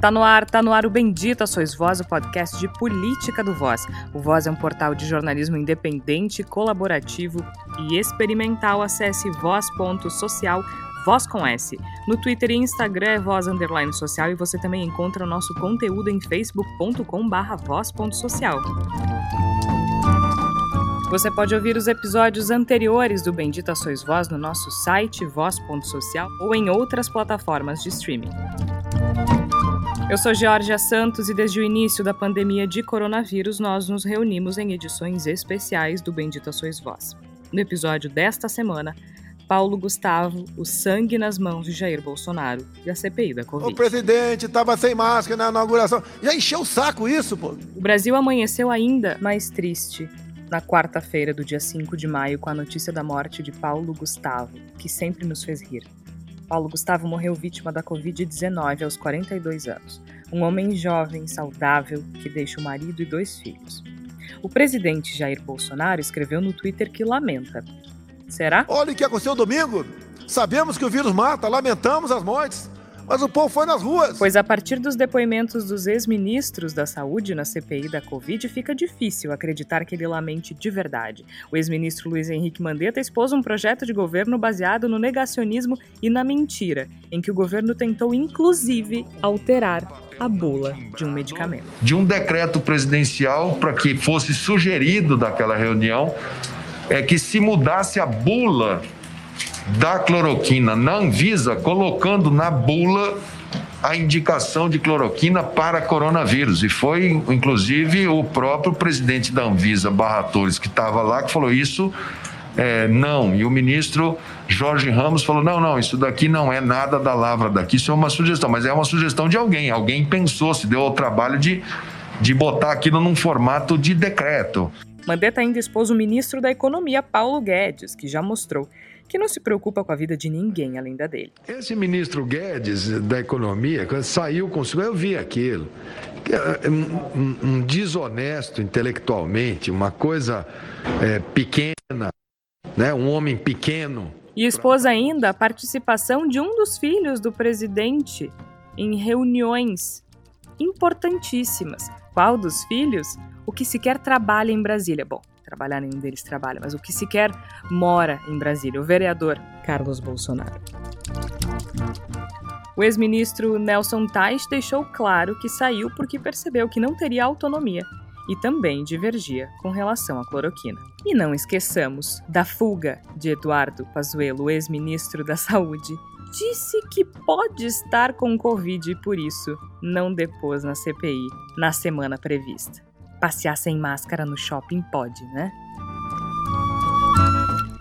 Tá no ar, tá no ar o Bendita Sois Voz, o podcast de política do Voz. O Voz é um portal de jornalismo independente, colaborativo e experimental. Acesse voz.social, voz com S. No Twitter e Instagram é voz underline social e você também encontra o nosso conteúdo em facebook.com barra voz.social. Você pode ouvir os episódios anteriores do Bendita Sois Voz no nosso site voz.social ou em outras plataformas de streaming. Eu sou Georgia Santos e desde o início da pandemia de coronavírus nós nos reunimos em edições especiais do Bendita Sois Voz. No episódio desta semana, Paulo Gustavo, o sangue nas mãos de Jair Bolsonaro e a CPI da Covid. O presidente estava sem máscara na inauguração. Já encheu o saco isso, pô. O Brasil amanheceu ainda mais triste na quarta-feira do dia 5 de maio com a notícia da morte de Paulo Gustavo, que sempre nos fez rir. Paulo Gustavo morreu vítima da Covid-19 aos 42 anos. Um homem jovem, saudável, que deixa o marido e dois filhos. O presidente Jair Bolsonaro escreveu no Twitter que lamenta. Será? Olha o que aconteceu domingo. Sabemos que o vírus mata, lamentamos as mortes. Mas o povo foi nas ruas. Pois a partir dos depoimentos dos ex-ministros da Saúde na CPI da Covid, fica difícil acreditar que ele lamente de verdade. O ex-ministro Luiz Henrique Mandetta expôs um projeto de governo baseado no negacionismo e na mentira, em que o governo tentou inclusive alterar a bula de um medicamento. De um decreto presidencial para que fosse sugerido daquela reunião é que se mudasse a bula da cloroquina na Anvisa, colocando na bula a indicação de cloroquina para coronavírus. E foi, inclusive, o próprio presidente da Anvisa, Barra Torres, que estava lá, que falou isso. É, não, e o ministro Jorge Ramos falou: não, não, isso daqui não é nada da lavra daqui, isso é uma sugestão, mas é uma sugestão de alguém. Alguém pensou, se deu o trabalho de, de botar aquilo num formato de decreto. Mandetta ainda expôs o ministro da Economia, Paulo Guedes, que já mostrou que não se preocupa com a vida de ninguém além da dele. Esse ministro Guedes da Economia, quando saiu com eu vi aquilo. É, um, um, desonesto intelectualmente, uma coisa é, pequena, né? um homem pequeno. E expôs ainda a participação de um dos filhos do presidente em reuniões importantíssimas. Qual dos filhos? O que sequer trabalha em Brasília. Bom, trabalhar nenhum deles trabalha, mas o que sequer mora em Brasília, o vereador Carlos Bolsonaro. O ex-ministro Nelson Tais deixou claro que saiu porque percebeu que não teria autonomia e também divergia com relação à cloroquina. E não esqueçamos da fuga de Eduardo Pazuello, ex-ministro da Saúde, disse que pode estar com Covid e por isso não depôs na CPI na semana prevista. Passear sem máscara no shopping pode, né?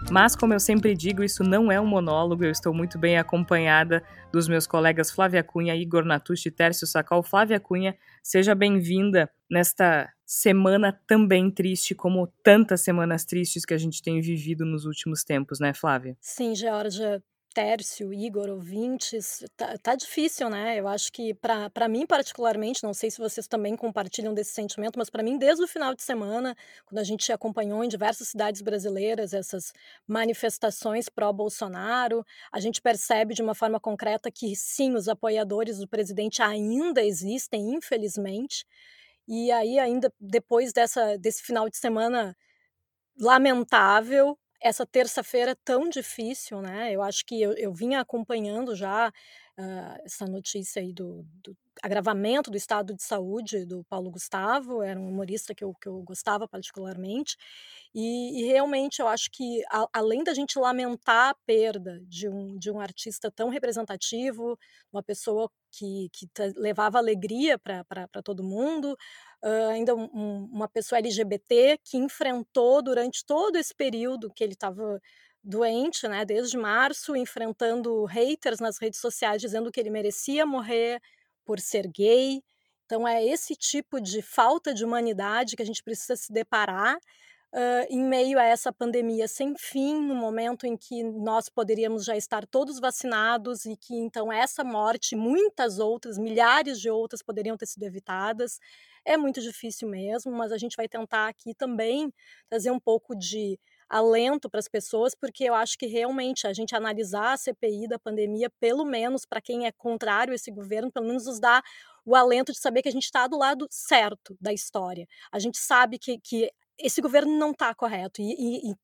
Mas, como eu sempre digo, isso não é um monólogo, eu estou muito bem acompanhada dos meus colegas Flávia Cunha, Igor Natucci Tércio Sacol. Flávia Cunha, seja bem-vinda nesta semana também triste, como tantas semanas tristes que a gente tem vivido nos últimos tempos, né, Flávia? Sim, Georgia. Tércio, Igor, ouvintes, tá, tá difícil, né? Eu acho que para mim particularmente, não sei se vocês também compartilham desse sentimento, mas para mim desde o final de semana, quando a gente acompanhou em diversas cidades brasileiras essas manifestações pró Bolsonaro, a gente percebe de uma forma concreta que sim, os apoiadores do presidente ainda existem, infelizmente. E aí ainda depois dessa desse final de semana lamentável, essa terça-feira tão difícil, né? Eu acho que eu, eu vinha acompanhando já uh, essa notícia aí do, do, agravamento do estado de saúde do Paulo Gustavo, era um humorista que eu, que eu gostava particularmente, e, e realmente eu acho que, a, além da gente lamentar a perda de um, de um artista tão representativo, uma pessoa que, que levava alegria para todo mundo, uh, ainda um, uma pessoa LGBT que enfrentou durante todo esse período que ele estava doente, né, desde março, enfrentando haters nas redes sociais dizendo que ele merecia morrer por ser gay. Então é esse tipo de falta de humanidade que a gente precisa se deparar uh, em meio a essa pandemia sem fim, no momento em que nós poderíamos já estar todos vacinados e que então essa morte, muitas outras, milhares de outras poderiam ter sido evitadas. É muito difícil mesmo, mas a gente vai tentar aqui também trazer um pouco de alento para as pessoas, porque eu acho que realmente a gente analisar a CPI da pandemia, pelo menos para quem é contrário a esse governo, pelo menos nos dá o alento de saber que a gente está do lado certo da história. A gente sabe que, que esse governo não está correto e, e, e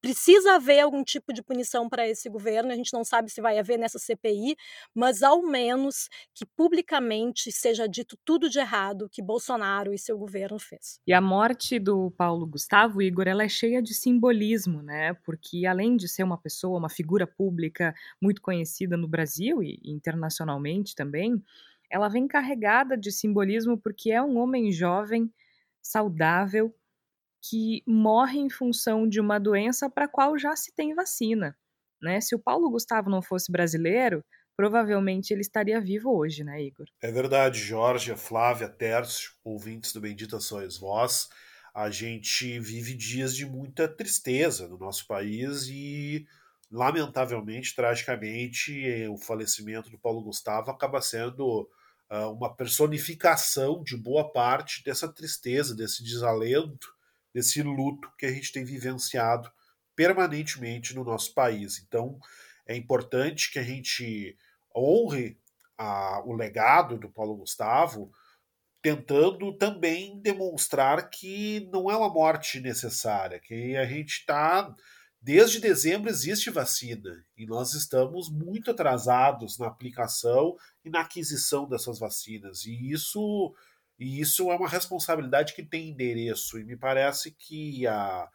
precisa haver algum tipo de punição para esse governo. A gente não sabe se vai haver nessa CPI, mas ao menos que publicamente seja dito tudo de errado que Bolsonaro e seu governo fez. E a morte do Paulo Gustavo Igor, ela é cheia de simbolismo, né? Porque além de ser uma pessoa, uma figura pública muito conhecida no Brasil e internacionalmente também, ela vem carregada de simbolismo porque é um homem jovem, saudável, que morre em função de uma doença para a qual já se tem vacina. Né? Se o Paulo Gustavo não fosse brasileiro, provavelmente ele estaria vivo hoje, né, Igor? É verdade, Jorge, Flávia, Tércio, ouvintes do Bendita Sois Vós. A gente vive dias de muita tristeza no nosso país e, lamentavelmente, tragicamente, o falecimento do Paulo Gustavo acaba sendo uh, uma personificação de boa parte dessa tristeza, desse desalento desse luto que a gente tem vivenciado permanentemente no nosso país. Então, é importante que a gente honre a, o legado do Paulo Gustavo, tentando também demonstrar que não é uma morte necessária, que a gente está. Desde dezembro existe vacina e nós estamos muito atrasados na aplicação e na aquisição dessas vacinas. E isso e isso é uma responsabilidade que tem endereço. E me parece que a,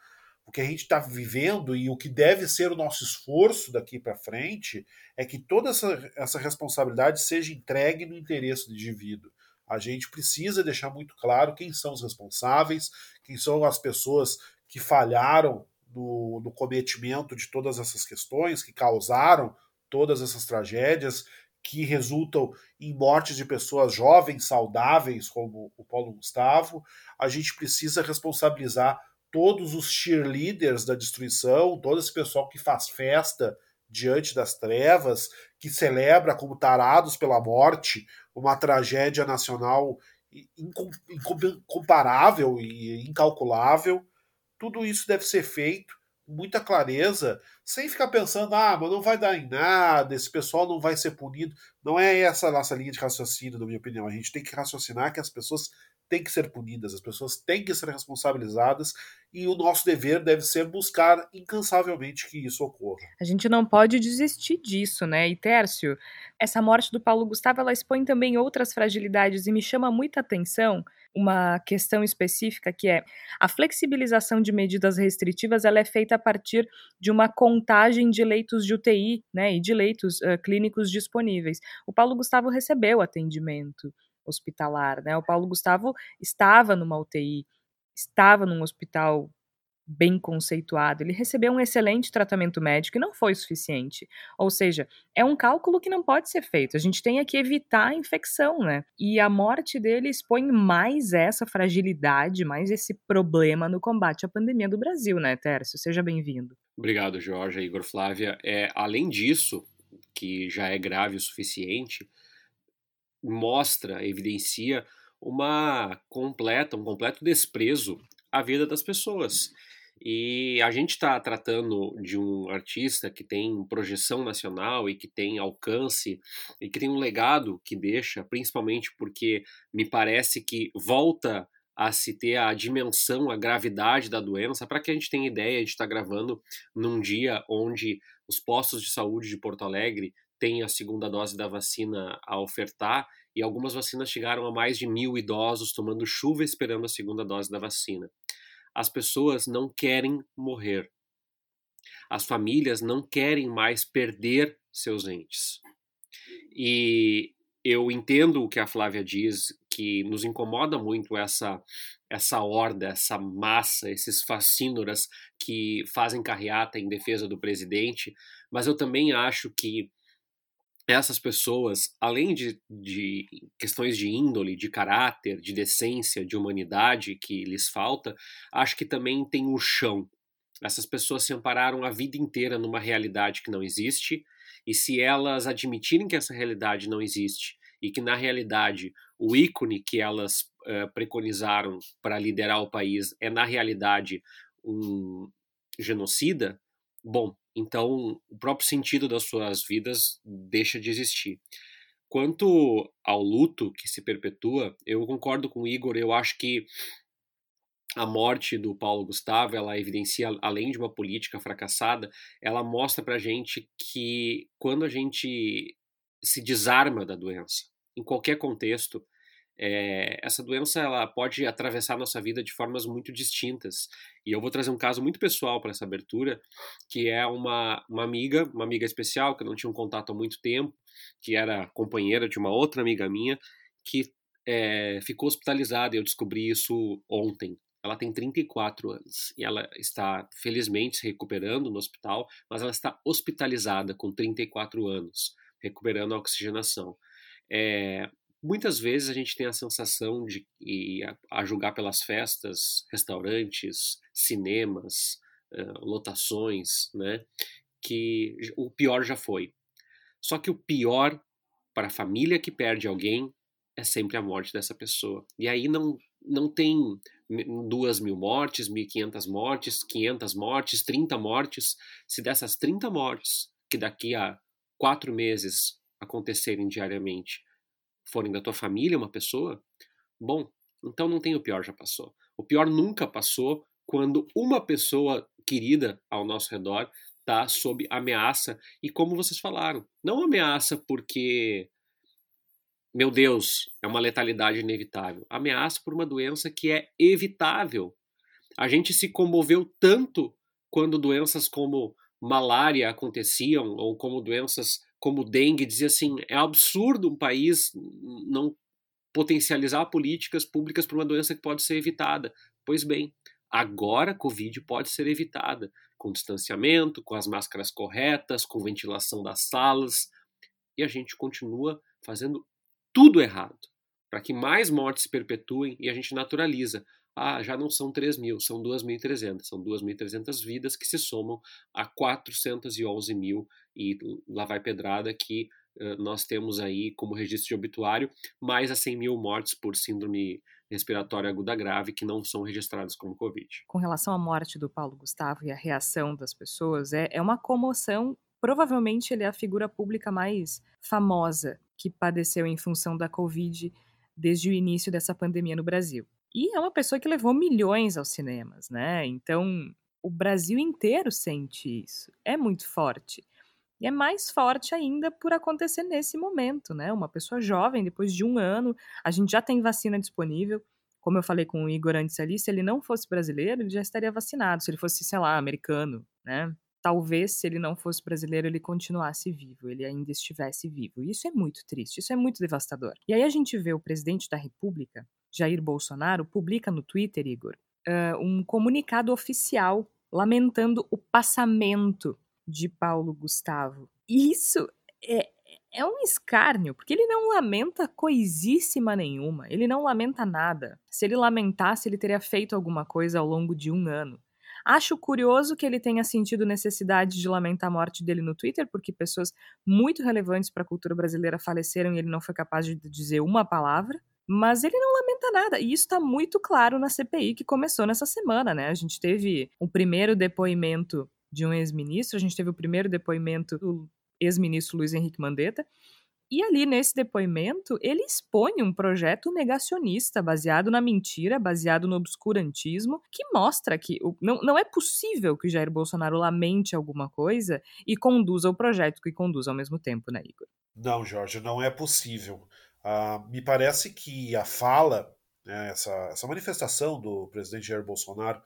o que a gente está vivendo e o que deve ser o nosso esforço daqui para frente é que toda essa, essa responsabilidade seja entregue no interesse do indivíduo. A gente precisa deixar muito claro quem são os responsáveis, quem são as pessoas que falharam no, no cometimento de todas essas questões, que causaram todas essas tragédias, que resultam em mortes de pessoas jovens, saudáveis, como o Paulo Gustavo. A gente precisa responsabilizar todos os cheerleaders da destruição, todo esse pessoal que faz festa diante das trevas, que celebra como tarados pela morte uma tragédia nacional incomparável e incalculável. Tudo isso deve ser feito muita clareza, sem ficar pensando, ah, mas não vai dar em nada, esse pessoal não vai ser punido. Não é essa a nossa linha de raciocínio, na minha opinião. A gente tem que raciocinar que as pessoas têm que ser punidas, as pessoas têm que ser responsabilizadas e o nosso dever deve ser buscar incansavelmente que isso ocorra. A gente não pode desistir disso, né? E Tércio, essa morte do Paulo Gustavo, ela expõe também outras fragilidades e me chama muita atenção uma questão específica que é a flexibilização de medidas restritivas ela é feita a partir de uma contagem de leitos de UTI né, e de leitos uh, clínicos disponíveis. O Paulo Gustavo recebeu atendimento hospitalar, né? O Paulo Gustavo estava numa UTI, estava num hospital bem conceituado, ele recebeu um excelente tratamento médico e não foi suficiente. Ou seja, é um cálculo que não pode ser feito. A gente tem que evitar a infecção, né? E a morte dele expõe mais essa fragilidade, mais esse problema no combate à pandemia do Brasil, né, Tércio? Seja bem-vindo. Obrigado, Jorge, Igor Flávia. É, além disso, que já é grave o suficiente, mostra, evidencia uma completa, um completo desprezo à vida das pessoas. E a gente está tratando de um artista que tem projeção nacional e que tem alcance e que tem um legado que deixa, principalmente porque me parece que volta a se ter a dimensão, a gravidade da doença, para que a gente tenha ideia de estar tá gravando num dia onde os postos de saúde de Porto Alegre têm a segunda dose da vacina a ofertar e algumas vacinas chegaram a mais de mil idosos tomando chuva esperando a segunda dose da vacina as pessoas não querem morrer. As famílias não querem mais perder seus entes. E eu entendo o que a Flávia diz, que nos incomoda muito essa essa horda, essa massa, esses fascínoras que fazem carreata em defesa do presidente, mas eu também acho que essas pessoas, além de, de, questões de índole, de caráter, de decência, de humanidade que lhes falta, acho que também tem o chão. Essas pessoas se ampararam a vida inteira numa realidade que não existe, e se elas admitirem que essa realidade não existe e que na realidade o ícone que elas uh, preconizaram para liderar o país é na realidade um, genocida, bom, então o próprio sentido das suas vidas deixa de existir. Quanto ao luto que se perpetua, eu concordo com o Igor, eu acho que a morte do Paulo Gustavo, ela evidencia, além de uma política fracassada, ela mostra pra gente que quando a gente se desarma da doença, em qualquer contexto, é, essa doença ela pode atravessar nossa vida de formas muito distintas. E eu vou trazer um caso muito pessoal para essa abertura, que é uma, uma amiga, uma amiga especial, que eu não tinha um contato há muito tempo, que era companheira de uma outra amiga minha, que é, ficou hospitalizada. Eu descobri isso ontem. Ela tem 34 anos e ela está felizmente se recuperando no hospital, mas ela está hospitalizada com 34 anos, recuperando a oxigenação. É, muitas vezes a gente tem a sensação de, a, julgar pelas festas, restaurantes, cinemas, lotações, né, que o pior já foi. Só que o pior para a família que perde alguém é sempre a morte dessa pessoa. E aí não, não tem duas mil mortes, 1.500 mortes, 500 mortes, 30 mortes. Se dessas 30 mortes, que daqui a quatro meses acontecerem diariamente, forem da tua família uma pessoa, bom, então não tem o pior já passou. O pior nunca passou quando uma pessoa querida ao nosso redor está sob ameaça e como vocês falaram, não ameaça porque meu Deus, é uma letalidade inevitável. Ameaça por uma doença que é evitável. A gente se comoveu tanto quando doenças como malária aconteciam, ou como doenças como dengue, dizia assim: é absurdo um país não potencializar políticas públicas para uma doença que pode ser evitada. Pois bem, agora a Covid pode ser evitada com distanciamento, com as máscaras corretas, com ventilação das salas, e a gente continua fazendo tudo errado, para que mais mortes se perpetuem e a gente naturaliza. Ah, já não são 3 mil, são 2.300. São 2.300 vidas que se somam a 411 mil e lá vai pedrada que uh, nós temos aí como registro de obituário mais a 100 mil mortes por síndrome respiratória aguda grave que não são registradas como Covid. Com relação à morte do Paulo Gustavo e a reação das pessoas, é, é uma comoção. Provavelmente ele é a figura pública mais famosa que padeceu em função da Covid desde o início dessa pandemia no Brasil. E é uma pessoa que levou milhões aos cinemas, né? Então, o Brasil inteiro sente isso. É muito forte. E é mais forte ainda por acontecer nesse momento, né? Uma pessoa jovem, depois de um ano, a gente já tem vacina disponível. Como eu falei com o Igor antes ali, se ele não fosse brasileiro, ele já estaria vacinado. Se ele fosse, sei lá, americano, né? talvez se ele não fosse brasileiro ele continuasse vivo, ele ainda estivesse vivo. Isso é muito triste, isso é muito devastador. E aí a gente vê o presidente da República, Jair Bolsonaro, publica no Twitter, Igor, um comunicado oficial lamentando o passamento de Paulo Gustavo. E isso é, é um escárnio, porque ele não lamenta coisíssima nenhuma, ele não lamenta nada. Se ele lamentasse, ele teria feito alguma coisa ao longo de um ano. Acho curioso que ele tenha sentido necessidade de lamentar a morte dele no Twitter, porque pessoas muito relevantes para a cultura brasileira faleceram e ele não foi capaz de dizer uma palavra. Mas ele não lamenta nada. E isso está muito claro na CPI que começou nessa semana, né? A gente teve o primeiro depoimento de um ex-ministro, a gente teve o primeiro depoimento do ex-ministro Luiz Henrique Mandetta, e ali nesse depoimento, ele expõe um projeto negacionista baseado na mentira, baseado no obscurantismo, que mostra que não, não é possível que Jair Bolsonaro lamente alguma coisa e conduza o projeto que conduz ao mesmo tempo, né, Igor? Não, Jorge, não é possível. Uh, me parece que a fala, né, essa, essa manifestação do presidente Jair Bolsonaro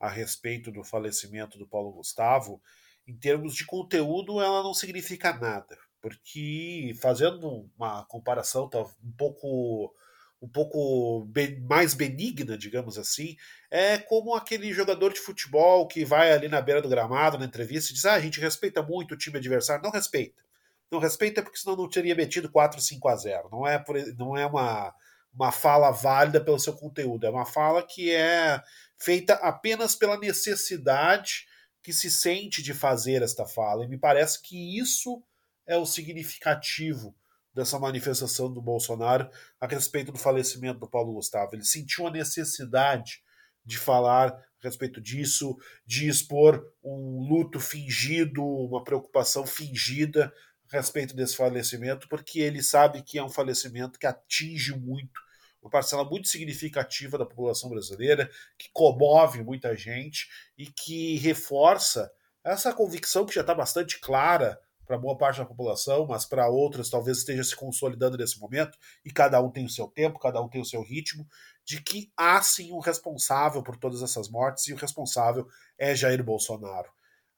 a respeito do falecimento do Paulo Gustavo, em termos de conteúdo, ela não significa nada porque fazendo uma comparação tá, um pouco um pouco mais benigna, digamos assim, é como aquele jogador de futebol que vai ali na beira do gramado na entrevista e diz: ah, a gente respeita muito o time adversário. Não respeita. Não respeita porque senão não teria metido 4, 5 a 0. Não é, por, não é uma, uma fala válida pelo seu conteúdo, é uma fala que é feita apenas pela necessidade que se sente de fazer esta fala. E me parece que isso é o significativo dessa manifestação do Bolsonaro a respeito do falecimento do Paulo Gustavo. Ele sentiu a necessidade de falar a respeito disso, de expor um luto fingido, uma preocupação fingida a respeito desse falecimento, porque ele sabe que é um falecimento que atinge muito uma parcela muito significativa da população brasileira, que comove muita gente e que reforça essa convicção que já está bastante clara para boa parte da população, mas para outras talvez esteja se consolidando nesse momento, e cada um tem o seu tempo, cada um tem o seu ritmo, de que há sim um responsável por todas essas mortes, e o responsável é Jair Bolsonaro.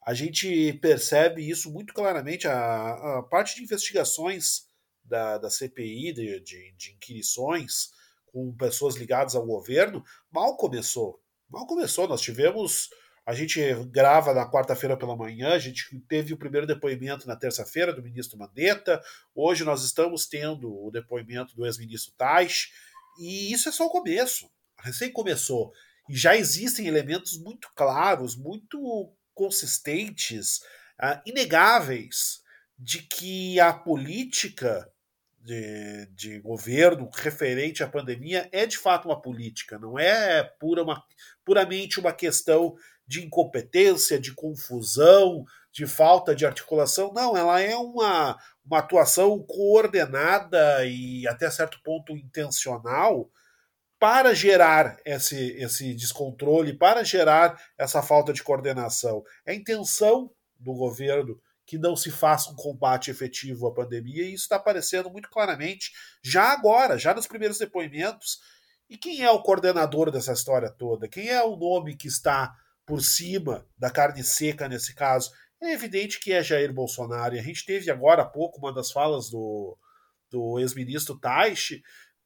A gente percebe isso muito claramente, a, a parte de investigações da, da CPI, de, de, de inquirições, com pessoas ligadas ao governo, mal começou. Mal começou. Nós tivemos. A gente grava na quarta-feira pela manhã, a gente teve o primeiro depoimento na terça-feira do ministro Mandetta. Hoje nós estamos tendo o depoimento do ex-ministro Tais. E isso é só o começo. Recém começou. E já existem elementos muito claros, muito consistentes, uh, inegáveis, de que a política de, de governo referente à pandemia é de fato uma política, não é pura uma, puramente uma questão de incompetência, de confusão, de falta de articulação. Não, ela é uma, uma atuação coordenada e até certo ponto intencional para gerar esse, esse descontrole, para gerar essa falta de coordenação. É a intenção do governo que não se faça um combate efetivo à pandemia, e isso está aparecendo muito claramente já agora, já nos primeiros depoimentos. E quem é o coordenador dessa história toda? Quem é o nome que está por cima da carne seca nesse caso? É evidente que é Jair Bolsonaro. E a gente teve agora há pouco uma das falas do, do ex-ministro Taishi,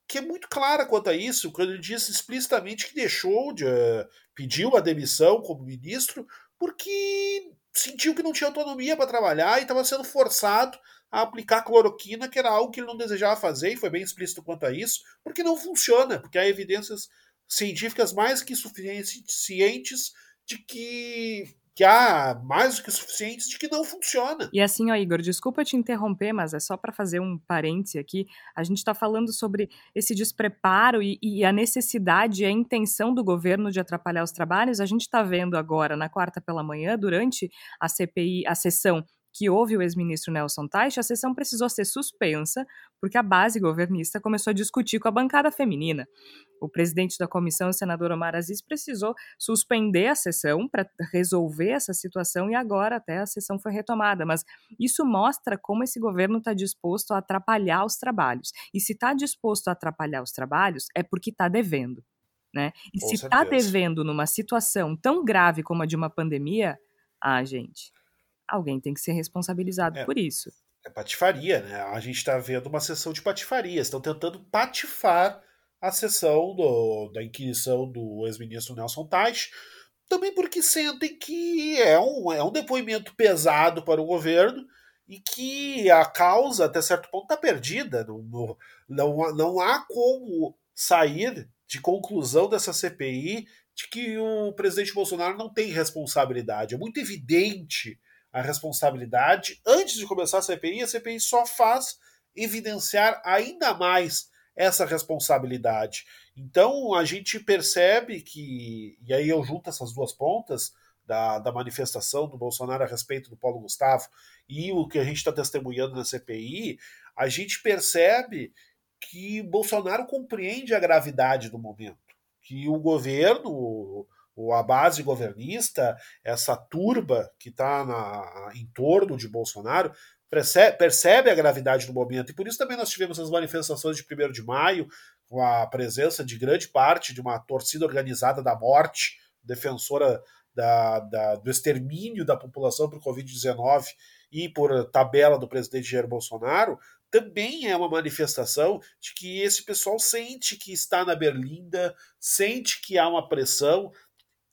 que é muito clara quanto a isso, quando ele disse explicitamente que deixou de. Uh, pediu a demissão como ministro, porque sentiu que não tinha autonomia para trabalhar e estava sendo forçado a aplicar cloroquina, que era algo que ele não desejava fazer, e foi bem explícito quanto a isso, porque não funciona, porque há evidências científicas mais que suficientes de que que há mais do que suficientes de que não funciona. E assim, ó, Igor, desculpa te interromper, mas é só para fazer um parêntese aqui. A gente está falando sobre esse despreparo e, e, a necessidade e a intenção do governo de atrapalhar os trabalhos. A gente está vendo agora, na quarta pela manhã, durante a CPI, a sessão que houve o ex-ministro Nelson Teich, a sessão precisou ser suspensa porque a base governista começou a discutir com a bancada feminina. O presidente da comissão, o senador Omar Aziz, precisou suspender a sessão para resolver essa situação e agora até a sessão foi retomada. Mas isso mostra como esse governo está disposto a atrapalhar os trabalhos. E se está disposto a atrapalhar os trabalhos, é porque está devendo. Né? E Com se está devendo numa situação tão grave como a de uma pandemia, ah, gente, alguém tem que ser responsabilizado é, por isso. É patifaria, né? A gente está vendo uma sessão de patifaria. Estão tentando patifar a sessão do, da inquisição do ex-ministro Nelson Teich, também porque sentem que é um, é um depoimento pesado para o governo e que a causa, até certo ponto, está perdida. Não, não, não há como sair de conclusão dessa CPI de que o presidente Bolsonaro não tem responsabilidade. É muito evidente a responsabilidade. Antes de começar a CPI, a CPI só faz evidenciar ainda mais essa responsabilidade. Então a gente percebe que, e aí eu junto essas duas pontas da, da manifestação do Bolsonaro a respeito do Paulo Gustavo e o que a gente está testemunhando na CPI, a gente percebe que Bolsonaro compreende a gravidade do momento, que o governo, ou a base governista, essa turba que está em torno de Bolsonaro, percebe, percebe, a gravidade do momento. E por isso também nós tivemos as manifestações de 1 de maio, com a presença de grande parte de uma torcida organizada da morte, defensora da, da, do extermínio da população por Covid-19 e por tabela do presidente Jair Bolsonaro, também é uma manifestação de que esse pessoal sente que está na berlinda, sente que há uma pressão,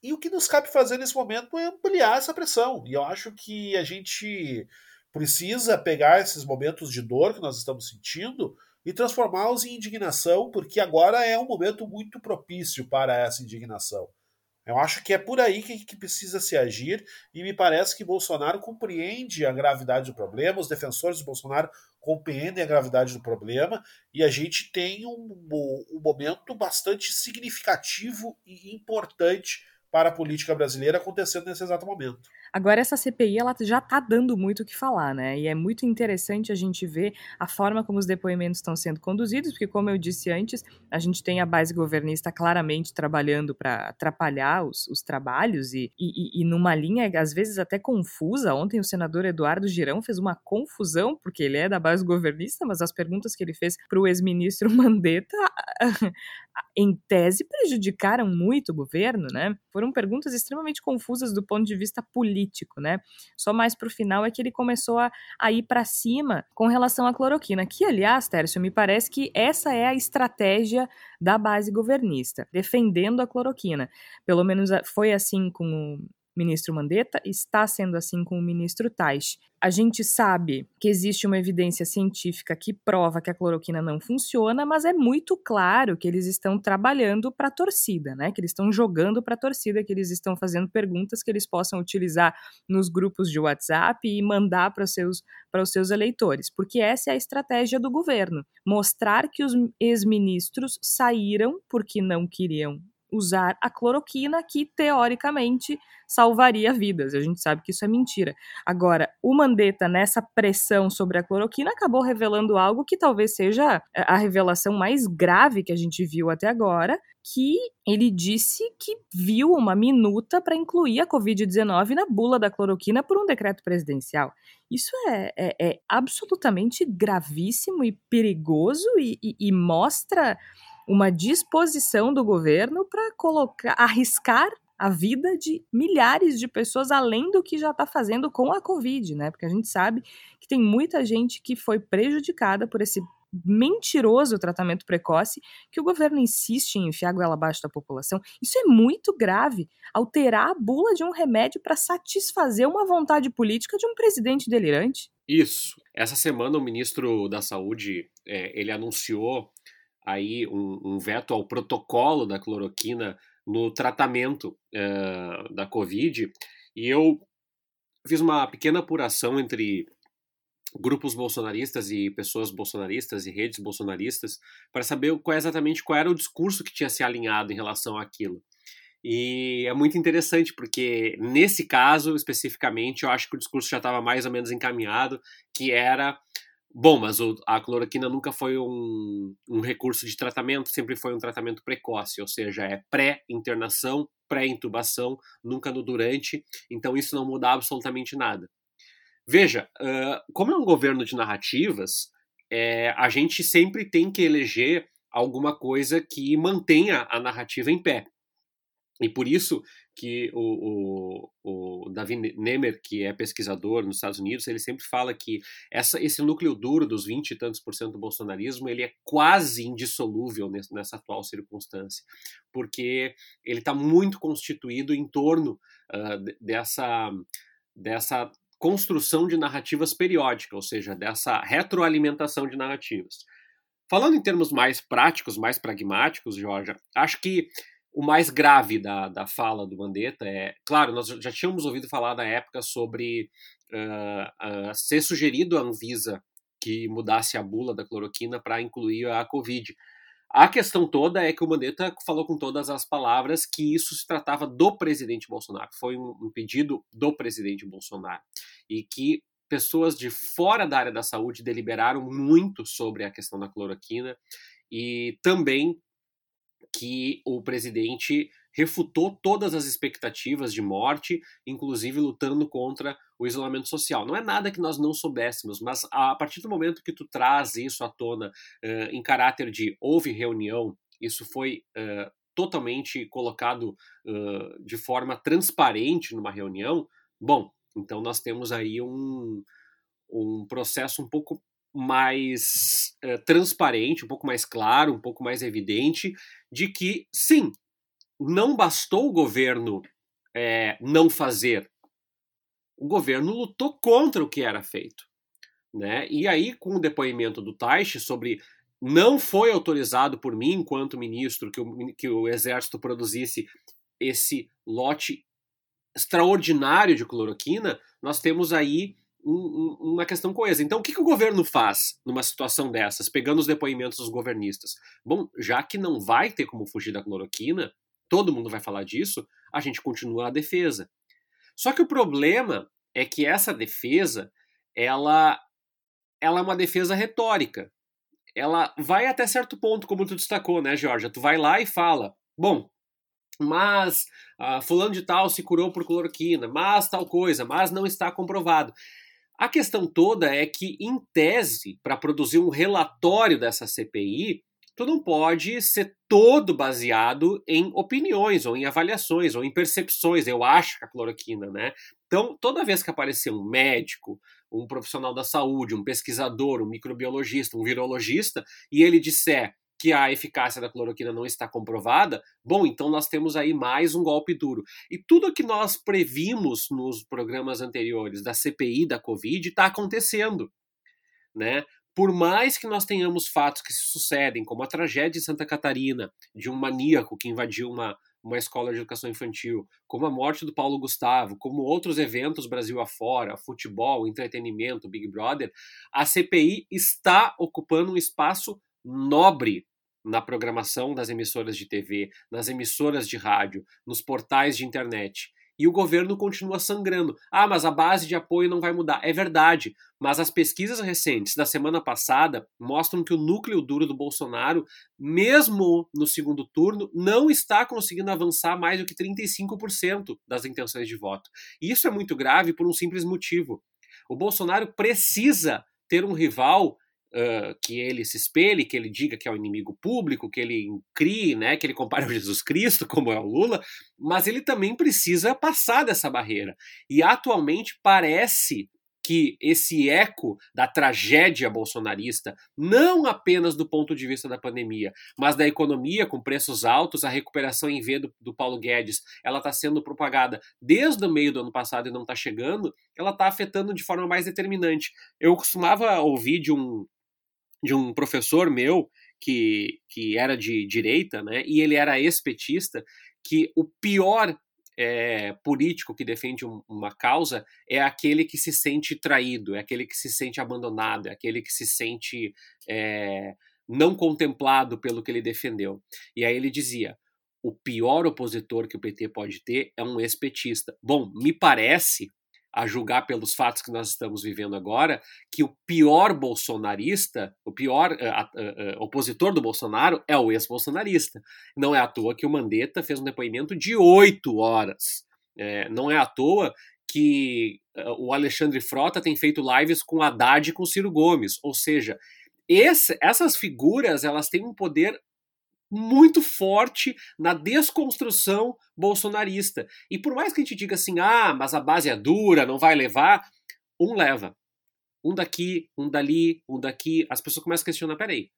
e o que nos cabe fazer nesse momento é ampliar essa pressão. E eu acho que a gente precisa pegar esses momentos de dor que nós estamos sentindo e transformá-los em indignação, porque agora é um momento muito propício para essa indignação. Eu acho que é por aí que, que, precisa se agir, e me parece que Bolsonaro compreende a gravidade do problema, os defensores do Bolsonaro compreendem a gravidade do problema, e a gente tem um, um momento bastante significativo e importante para a política brasileira acontecendo nesse exato momento. Agora, essa CPI ela já está dando muito o que falar, né? E é muito interessante a gente ver a forma como os depoimentos estão sendo conduzidos, porque, como eu disse antes, a gente tem a base governista claramente trabalhando para atrapalhar os, os trabalhos e, e, e, numa linha, às vezes, até confusa. Ontem, o senador Eduardo Girão fez uma confusão, porque ele é da base governista, mas as perguntas que ele fez para o ex-ministro Mandetta, em tese, prejudicaram muito o governo, né? Foram perguntas extremamente confusas do ponto de vista político né? Só mais pro final é que ele começou a, a ir para cima com relação à cloroquina, que, aliás, Tércio, me parece que essa é a estratégia da base governista, defendendo a cloroquina. Pelo menos foi assim com ministro Mandetta, está sendo assim com o ministro Tais. A gente sabe que existe uma evidência científica que prova que a cloroquina não funciona, mas é muito claro que eles estão trabalhando para a torcida, né? Que eles estão jogando para a torcida, que eles estão fazendo perguntas que eles possam utilizar nos grupos de WhatsApp e mandar para os seus para os seus eleitores, porque essa é a estratégia do governo, mostrar que os ex-ministros saíram porque não queriam usar a cloroquina, que teoricamente salvaria vidas. A gente sabe que isso é mentira. Agora, o Mandetta, nessa pressão sobre a cloroquina, acabou revelando algo que talvez seja a revelação mais grave que a gente viu até agora, que ele disse que viu uma minuta para incluir a Covid-19 na bula da cloroquina por um decreto presidencial. Isso é, é, é absolutamente gravíssimo e perigoso e, e, e mostra uma disposição do governo para colocar, arriscar a vida de milhares de pessoas além do que já está fazendo com a Covid, né? Porque a gente sabe que tem muita gente que foi prejudicada por esse mentiroso tratamento precoce que o governo insiste em enfiar a goela abaixo da população. Isso é muito grave. Alterar a bula de um remédio para satisfazer uma vontade política de um presidente delirante. Isso. Essa semana o ministro da Saúde é, ele anunciou aí um, um, veto ao protocolo da cloroquina no tratamento uh, da Covid. E eu fiz uma pequena apuração entre grupos bolsonaristas e pessoas bolsonaristas e redes bolsonaristas para saber qual, exatamente qual era o discurso que tinha se alinhado em relação àquilo. E é muito interessante, porque nesse caso, especificamente, eu acho que o discurso já estava mais ou menos encaminhado, que era Bom, mas a cloroquina nunca foi um, um recurso de tratamento, sempre foi um tratamento precoce, ou seja, é pré-internação, pré-intubação, nunca no durante, então isso não muda absolutamente nada. Veja, uh, como é um governo de narrativas, é, a gente sempre tem que eleger alguma coisa que mantenha a narrativa em pé. E por isso que o, o, o Davi Nemer, que é pesquisador nos Estados Unidos, ele sempre fala que essa, esse núcleo duro dos 20 e tantos por cento do bolsonarismo, ele é quase indissolúvel nessa atual circunstância, porque ele está muito constituído em torno uh, dessa, dessa construção de narrativas periódicas, ou seja, dessa retroalimentação de narrativas. Falando em termos mais práticos, mais pragmáticos, Jorge, acho que o mais grave da, da fala do Mandetta é, claro, nós já tínhamos ouvido falar na época sobre uh, uh, ser sugerido à Anvisa que mudasse a bula da cloroquina para incluir a Covid. A questão toda é que o Mandetta falou com todas as palavras que isso se tratava do presidente Bolsonaro, foi um, um pedido do presidente Bolsonaro, e que pessoas de fora da área da saúde deliberaram muito sobre a questão da cloroquina e também que o presidente refutou todas as expectativas de morte, inclusive lutando contra o isolamento social. Não é nada que nós não soubéssemos, mas a partir do momento que tu traz isso à tona uh, em caráter de houve reunião, isso foi uh, totalmente colocado uh, de forma transparente numa reunião, bom, então nós temos aí um, um processo um pouco mais é, transparente, um pouco mais claro, um pouco mais evidente de que, sim, não bastou o governo é, não fazer. O governo lutou contra o que era feito. Né? E aí, com o depoimento do Taish sobre não foi autorizado por mim, enquanto ministro, que o, que o exército produzisse esse lote extraordinário de cloroquina, nós temos aí um, uma questão coesa. Então, o que, que, o governo faz numa situação dessas, pegando os depoimentos dos governistas? Bom, já que não vai ter como fugir da cloroquina, todo mundo vai falar disso, a gente continua a defesa. Só que o problema é que essa defesa, ela, ela é uma defesa retórica. Ela vai até certo ponto, como tu destacou, né, Georgia? Tu vai lá e fala, bom, mas ah, fulano de tal se curou por cloroquina, mas tal coisa, mas não está comprovado. A questão toda é que, em tese, para produzir um relatório dessa CPI, tu não pode ser todo baseado em opiniões, ou em avaliações, ou em percepções. Eu acho que a cloroquina, né? Então, toda vez que aparecer um médico, um profissional da saúde, um pesquisador, um microbiologista, um virologista, e ele disser que a eficácia da cloroquina não está comprovada, bom, então nós temos aí mais um golpe duro. E tudo que nós previmos nos programas anteriores da CPI da Covid está acontecendo. Né? Por mais que nós tenhamos fatos que se sucedem, como a tragédia de Santa Catarina, de um maníaco que invadiu uma, uma escola de educação infantil, como a morte do Paulo Gustavo, como outros eventos Brasil afora, futebol, entretenimento, Big Brother, a CPI está ocupando um espaço nobre na programação das emissoras de TV, nas emissoras de rádio, nos portais de internet. E o governo continua sangrando. Ah, mas a base de apoio não vai mudar. É verdade, mas as pesquisas recentes da semana passada mostram que o núcleo duro do Bolsonaro, mesmo no segundo turno, não está conseguindo avançar mais do que 35% das intenções de voto. E isso é muito grave por um simples motivo. O Bolsonaro precisa ter um rival uh, que ele se espelhe, que ele diga que é o inimigo público, que ele crie, né, que ele compare ao Jesus Cristo, como é o Lula, mas ele também precisa passar dessa barreira. E atualmente parece que esse eco da tragédia bolsonarista, não apenas do ponto de vista da pandemia, mas da economia com preços altos, a recuperação em V do, do Paulo Guedes, ela está sendo propagada desde o meio do ano passado e não está chegando, ela está afetando de forma mais determinante. Eu costumava ouvir de um, de um professor meu que, que era de direita, né, e ele era ex-petista, que o pior é, político que defende um, uma causa é aquele que se sente traído, é aquele que se sente abandonado, é aquele que se sente é, não contemplado pelo que ele defendeu. E aí ele dizia: o pior opositor que o PT pode ter é um ex-petista. Bom, me parece a julgar pelos fatos que nós estamos vivendo agora, que o pior bolsonarista, o pior uh, uh, uh, opositor do Bolsonaro é o ex-bolsonarista. Não é à toa que o Mandetta fez um depoimento de oito horas. É, não é à toa que o Alexandre Frota tem feito lives com Haddad e com Ciro Gomes. Ou seja, esse, essas figuras elas têm um poder muito forte na desconstrução bolsonarista. E por mais que a gente diga assim, ah, mas a base é dura, não vai levar, um leva. Um daqui, um dali, um daqui. As pessoas começam a questionar, peraí,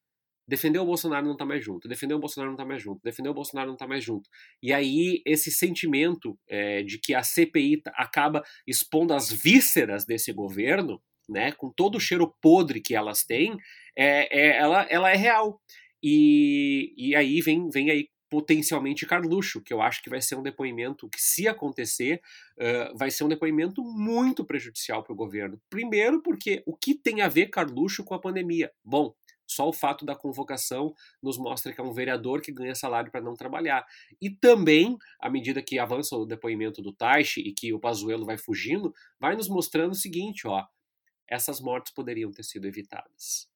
defendeu o Bolsonaro não tá mais junto, defendeu o Bolsonaro não tá mais junto, defendeu o Bolsonaro não tá mais junto. E aí esse sentimento é, de que a CPI acaba expondo as vísceras desse governo, né, com todo o cheiro podre que elas têm, é, é, ela, ela é real. E, e aí vem, vem aí potencialmente Carluxo, que eu acho que vai ser um depoimento que, se acontecer, uh, vai ser um depoimento muito prejudicial para o governo. Primeiro, porque o que tem a ver Carluxo com a pandemia? Bom, só o fato da convocação nos mostra que é um vereador que ganha salário para não trabalhar. E também, à medida que avança o depoimento do Taishi e que o Pazuello vai fugindo, vai nos mostrando o seguinte, ó, essas mortes poderiam ter sido evitadas.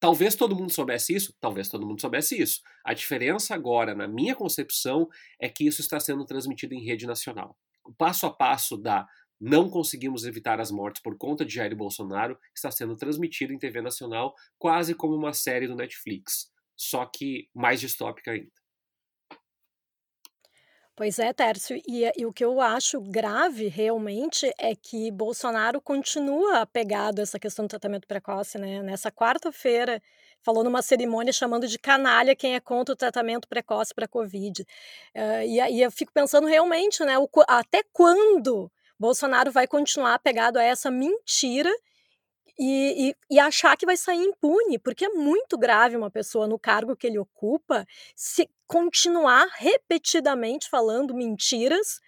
Talvez todo mundo soubesse isso, talvez todo mundo soubesse isso. A diferença agora, na minha concepção, é que isso está sendo transmitido em rede nacional. O passo a passo da não conseguimos evitar as mortes por conta de Jair Bolsonaro está sendo transmitido em TV nacional quase como uma série do Netflix, só que mais distópica ainda. Pois é, Tércio, e, e, o que eu acho grave realmente é que Bolsonaro continua apegado a essa questão do tratamento precoce, né? Nessa quarta-feira, falou numa cerimônia chamando de canalha quem é contra o tratamento precoce para a Covid. Uh, e aí eu fico pensando realmente, né, o, até quando Bolsonaro vai continuar apegado a essa mentira e, e, e, achar que vai sair impune, porque é muito grave uma pessoa no cargo que ele ocupa se continuar repetidamente falando mentiras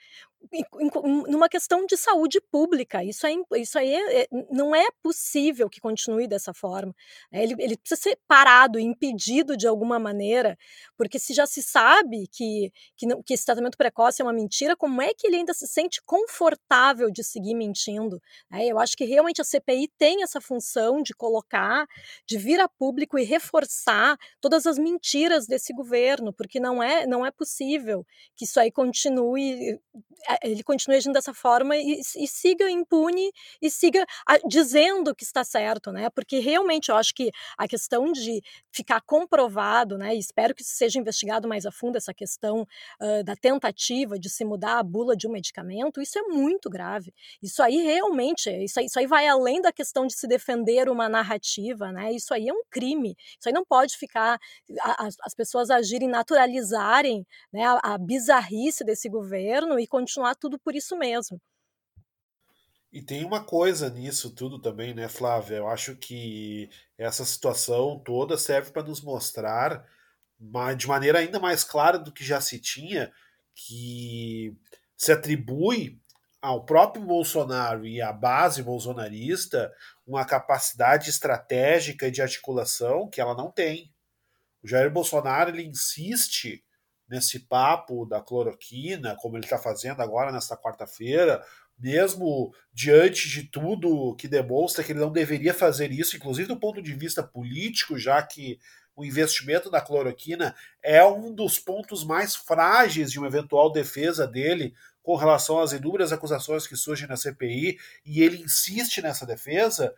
numa questão de saúde pública. Isso, é, isso aí é, é, não é possível que continue dessa forma. Né? Ele, ele precisa ser parado, impedido de alguma maneira, porque se já se sabe que, que, que esse tratamento precoce é uma mentira, como é que ele ainda se sente confortável de seguir mentindo? Né? Eu acho que realmente a CPI tem essa função de colocar, de vir a público e reforçar todas as mentiras desse governo, porque não é, não é possível que isso aí continue ele continue agindo dessa forma e, e siga impune e siga a, dizendo que está certo, né? Porque realmente eu acho que a questão de ficar comprovado, né? E espero que seja investigado mais a fundo essa questão uh, da tentativa de se mudar a bula de um medicamento, isso é muito grave. Isso aí realmente, isso aí, isso aí vai além da questão de se defender uma narrativa, né? Isso aí é um crime. Isso aí não pode ficar as, as pessoas agirem, naturalizarem né, a, a bizarrice desse governo e continuar tudo por isso mesmo. E tem uma coisa nisso tudo também, né, Flávia? Eu acho que essa situação toda serve para nos mostrar, de maneira ainda mais clara do que já se tinha, que se atribui ao próprio Bolsonaro e à base bolsonarista uma capacidade estratégica de articulação que ela não tem. O Jair Bolsonaro ele insiste nesse papo da cloroquina, como ele está fazendo agora nesta quarta-feira, mesmo diante de tudo que demonstra que ele não deveria fazer isso, inclusive do ponto de vista político, já que o investimento na cloroquina é um dos pontos mais frágeis de uma eventual defesa dele com relação às inúmeras acusações que surgem na CPI, e ele insiste nessa defesa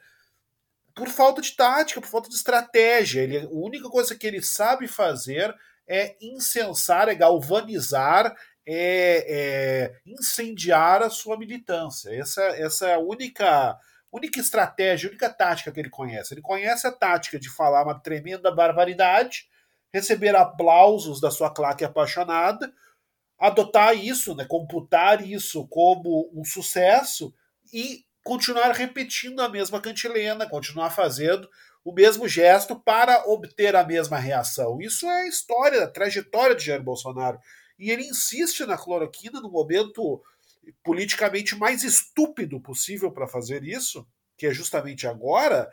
por falta de tática, por falta de estratégia. Ele, a única coisa que ele sabe fazer é incensar, é galvanizar, é, é incendiar a sua militância. Essa, essa é a única única estratégia, única tática que ele conhece. Ele conhece a tática de falar uma tremenda barbaridade, receber aplausos da sua claque apaixonada, adotar isso, né, computar isso como um sucesso e continuar repetindo a mesma cantilena, continuar fazendo o mesmo gesto para obter a mesma reação. Isso é a história, a trajetória de Jair Bolsonaro. E ele insiste na cloroquina no momento politicamente mais estúpido possível para fazer isso, que é justamente agora,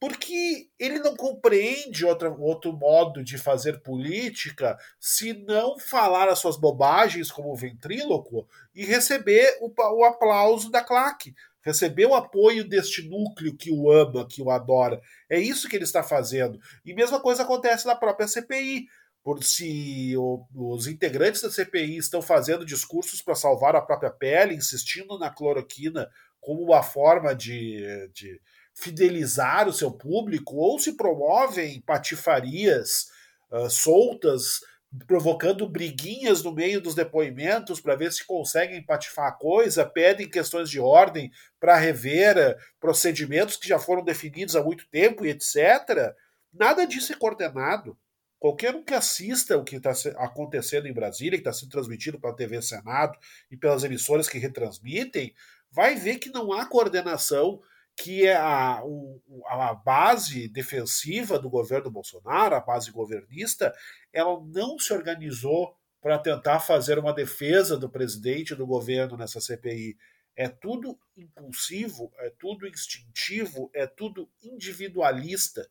porque ele não compreende outra, outro modo de fazer política se não falar as suas bobagens como ventríloco e receber o, o aplauso da claque receber o apoio deste núcleo que o ama, que o adora. É isso que ele está fazendo. E mesma coisa acontece na própria CPI. Por se o, os integrantes da CPI estão fazendo discursos para salvar a própria pele, insistindo na cloroquina como uma forma de, de fidelizar o seu público, ou se promovem patifarias uh, soltas provocando briguinhas no meio dos depoimentos para ver se conseguem patifar a coisa, pedem questões de ordem para rever eh, procedimentos que já foram definidos há muito tempo e etc. Nada disso é coordenado. Qualquer um que assista o que está acontecendo em Brasília, que está sendo transmitido pela TV Senado e pelas emissoras que retransmitem, vai ver que não há coordenação que é a, a base defensiva do governo Bolsonaro, a base governista, ela não se organizou para tentar fazer uma defesa do presidente do governo nessa CPI. É tudo impulsivo, é tudo instintivo, é tudo individualista.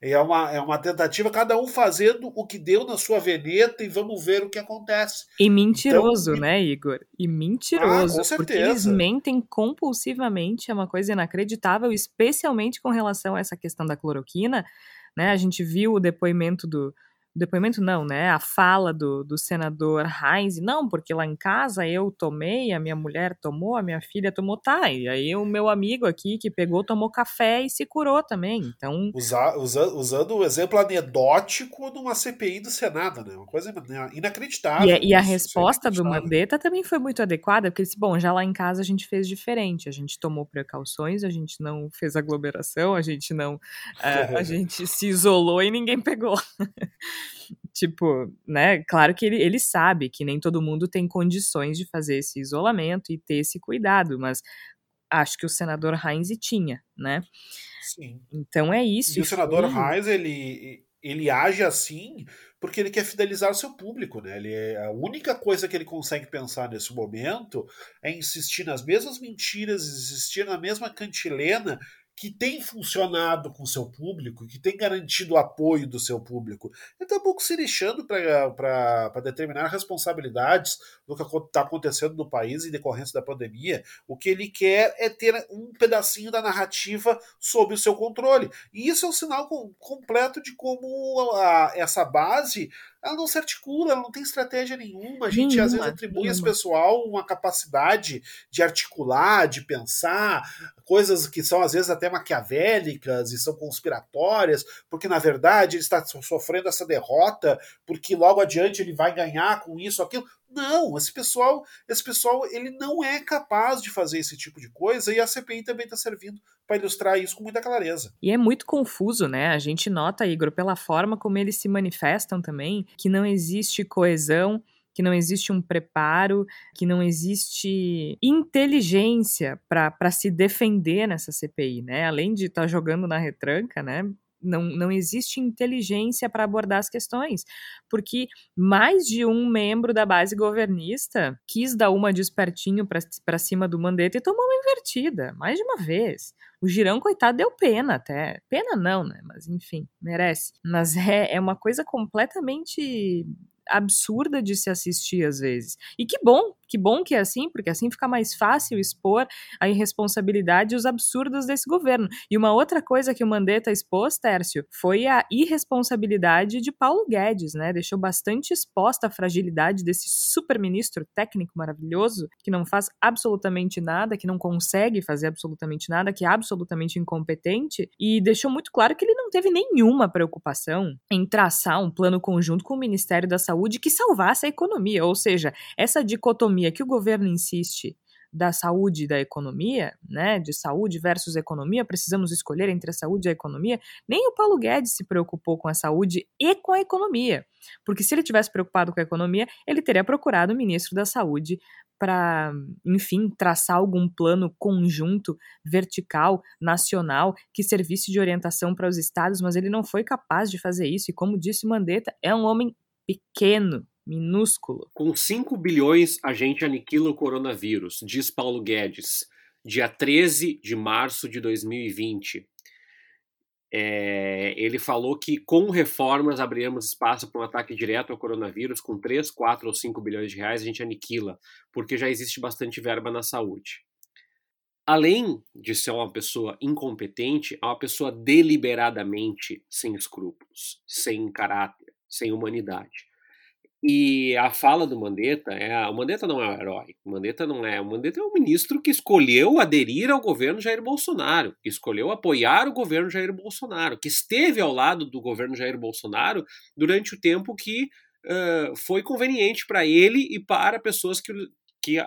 É uma, é uma tentativa, cada um fazendo o que deu na sua veneta e vamos ver o que acontece. E mentiroso, então, né, Igor? E mentiroso. Ah, com certeza. Porque eles mentem compulsivamente, é uma coisa inacreditável, especialmente com relação a essa questão da cloroquina. Né? A gente viu o depoimento do, depoimento não, né? A fala do, do senador Heinz, não, porque lá em casa eu tomei, a minha mulher tomou, a minha filha tomou, tá. E aí o meu amigo aqui que pegou, tomou café e se curou também. Então. Usa, usa, usando o exemplo anedótico de uma CPI do Senado, né? Uma coisa inacreditável. E, a, e a resposta do Mandetta também foi muito adequada, porque ele disse: bom, já lá em casa a gente fez diferente, a gente tomou precauções, a gente não fez aglomeração, a gente não. a, a gente se isolou e ninguém pegou. tipo, né? Claro que ele, ele sabe que nem todo mundo tem condições de fazer esse isolamento e ter esse cuidado, mas acho que o senador Heinz tinha, né? Sim. Então é isso. E o senador Heinz, ele, ele age assim porque ele quer fidelizar o seu público, né? Ele é, a única coisa que ele consegue pensar nesse momento é insistir nas mesmas mentiras, insistir na mesma cantilena que tem funcionado com o seu público, que tem garantido o apoio do seu público. Ele está um pouco se lixando para determinar responsabilidades do que está acontecendo no país em decorrência da pandemia. O que ele quer é ter um pedacinho da narrativa sob o seu controle. E isso é um sinal completo de como a, essa base ela não se articula, ela não tem estratégia nenhuma. A gente nenhuma, às vezes atribui nenhuma. esse pessoal uma capacidade de articular, de pensar, coisas que são às vezes até maquiavélicas e são conspiratórias, porque na verdade ele está sofrendo essa derrota, porque logo adiante ele vai ganhar com isso, aquilo. Não, esse pessoal, esse pessoal, ele não é capaz de fazer esse tipo de coisa e a CPI também está servindo para ilustrar isso com muita clareza. E é muito confuso, né? A gente nota, Igor, pela forma como eles se manifestam também, que não existe coesão que não existe um preparo, que não existe inteligência para se defender nessa CPI, né? Além de estar tá jogando na retranca, né? Não, não existe inteligência para abordar as questões, porque mais de um membro da base governista quis dar uma despertinho para cima do Mandetta e tomou uma invertida, mais de uma vez. O Girão, coitado, deu pena até. Pena não, né? Mas enfim, merece. Mas é, é uma coisa completamente absurda de se assistir às vezes. E que bom, que bom que é assim, porque assim fica mais fácil expor a irresponsabilidade e os absurdos desse governo. E uma outra coisa que o Mandetta expôs, Tércio, foi a irresponsabilidade de Paulo Guedes, né? Deixou bastante exposta a fragilidade desse super-ministro técnico maravilhoso, que não faz absolutamente nada, que não consegue fazer absolutamente nada, que é absolutamente incompetente, e deixou muito claro que ele não teve nenhuma preocupação em traçar um plano conjunto com o Ministério da Saúde que salvasse a economia, ou seja, essa dicotomia dicotomia que o governo insiste da saúde e da economia, né, de saúde versus economia, precisamos escolher entre a saúde e a economia, nem o Paulo Guedes se preocupou com a saúde e com a economia. Porque se ele tivesse preocupado com a economia, ele teria procurado o ministro da Saúde para, enfim, traçar algum plano conjunto, vertical, nacional, que servisse de orientação para os estados, mas ele não foi capaz de fazer isso. E como disse Mandetta, é um homem pequeno, minúsculo. Com 5 bilhões, a gente aniquila o coronavírus, diz Paulo Guedes, dia 13 de março de 2020. É, ele falou que com reformas abriremos espaço para um ataque direto ao coronavírus, com 3, 4 ou 5 bilhões de reais a gente aniquila, porque já existe bastante verba na saúde. Além de ser uma pessoa incompetente, é uma pessoa deliberadamente sem escrúpulos, sem caráter, sem humanidade. E a fala do Mandetta é, o Mandetta não é um herói, o Mandetta não é, o Mandetta é um ministro que escolheu aderir ao governo Jair Bolsonaro, que escolheu apoiar o governo Jair Bolsonaro, que esteve ao lado do governo Jair Bolsonaro durante o tempo que uh, foi conveniente para ele e para pessoas que, que uh,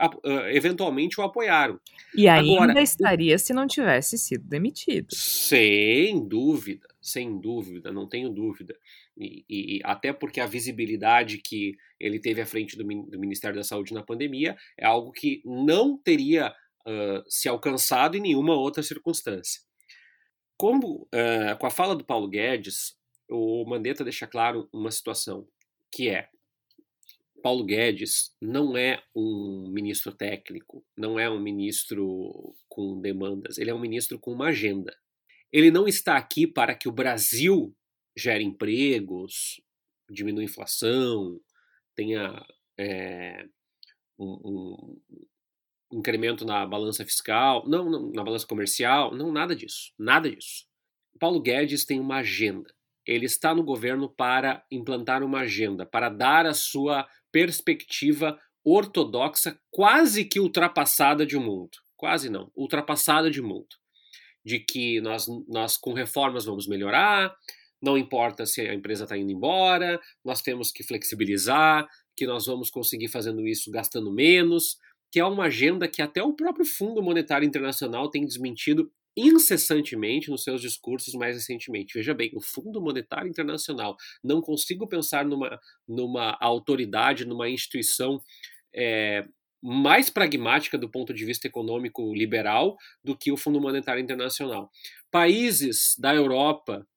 eventualmente o apoiaram. E ainda Agora, estaria se não tivesse sido demitido. Sem dúvida, sem dúvida, não tenho dúvida. E, e, até porque a visibilidade que ele teve à frente do, do, Ministério da Saúde na pandemia é algo que não teria uh, se alcançado em nenhuma outra circunstância. Como, uh, com a fala do Paulo Guedes, o Mandetta deixa claro uma situação, que é Paulo Guedes não é um ministro técnico, não é um ministro com demandas, ele é um ministro com uma agenda. Ele não está aqui para que o Brasil gere empregos, diminua a inflação, tenha é, um, um, incremento na balança fiscal, não, não, na balança comercial, não, nada disso, nada disso. Paulo Guedes tem uma agenda. Ele está no governo para implantar uma agenda, para dar a sua perspectiva ortodoxa, quase que ultrapassada de mundo. Quase não, ultrapassada de mundo. De que nós, nós com reformas vamos melhorar, não importa se a empresa está indo embora, nós temos que flexibilizar, que nós vamos conseguir fazendo isso gastando menos, que é uma agenda que até o próprio Fundo Monetário Internacional tem desmentido incessantemente nos seus discursos mais recentemente. Veja bem, o Fundo Monetário Internacional, não consigo pensar numa, numa autoridade, numa instituição é, mais pragmática do ponto de vista econômico liberal do que o Fundo Monetário Internacional. Países da Europa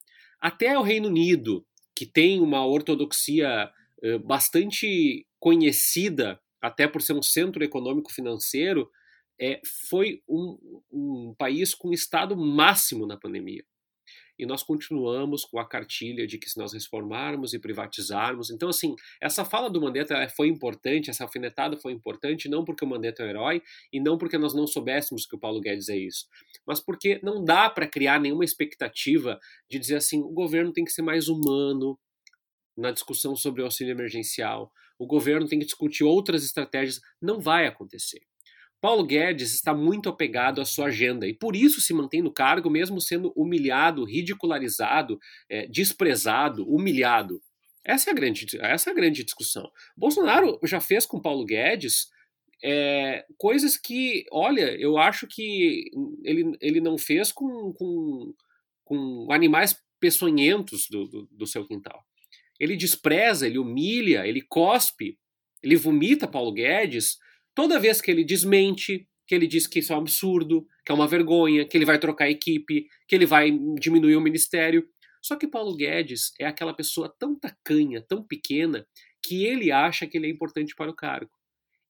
até o Reino Unido que tem uma ortodoxia uh, bastante conhecida, até por ser um centro econômico financeiro, é, foi um, um país com estado máximo na pandemia e nós continuamos com a cartilha de que se nós reformarmos e privatizarmos. Então, assim, essa fala do Mandetta foi importante, essa alfinetada foi importante, não porque o Mandetta é um herói e não porque nós não soubéssemos que o Paulo Guedes é isso, mas porque não dá para criar nenhuma expectativa de dizer assim: o governo tem que ser mais humano na discussão sobre o auxílio emergencial, o governo tem que discutir outras estratégias. Não vai acontecer. Paulo Guedes está muito apegado à sua agenda e por isso se mantém no cargo, mesmo sendo humilhado, ridicularizado, é, desprezado, humilhado. Essa é, a grande, essa é a grande discussão. Bolsonaro já fez com Paulo Guedes é, coisas que, olha, eu acho que ele, ele não fez com, com, com animais peçonhentos do, do, do seu quintal. Ele despreza, ele humilha, ele cospe, ele vomita Paulo Guedes Toda vez que ele desmente, que ele diz que isso é um absurdo, que é uma vergonha, que ele vai trocar equipe, que ele vai diminuir o ministério. Só que Paulo Guedes é aquela pessoa tão tacanha, tão pequena, que ele acha que ele é importante para o cargo.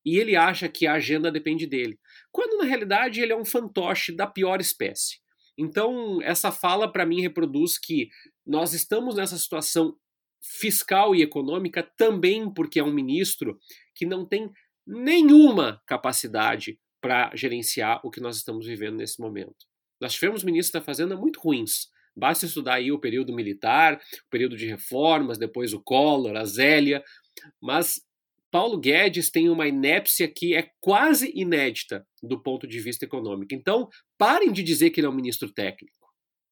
E ele acha que a agenda depende dele. Quando na realidade ele é um fantoche da pior espécie. Então, essa fala para mim reproduz que nós estamos nessa situação fiscal e econômica também porque é um ministro que não tem nenhuma capacidade para gerenciar o que nós estamos vivendo nesse momento. Nós tivemos ministros da Fazenda muito ruins. Basta estudar aí o período militar, o período de reformas, depois o Collor, a Zélia, mas Paulo Guedes tem uma inépcia que é quase inédita do ponto de vista econômico. Então, parem de dizer que ele é um ministro técnico.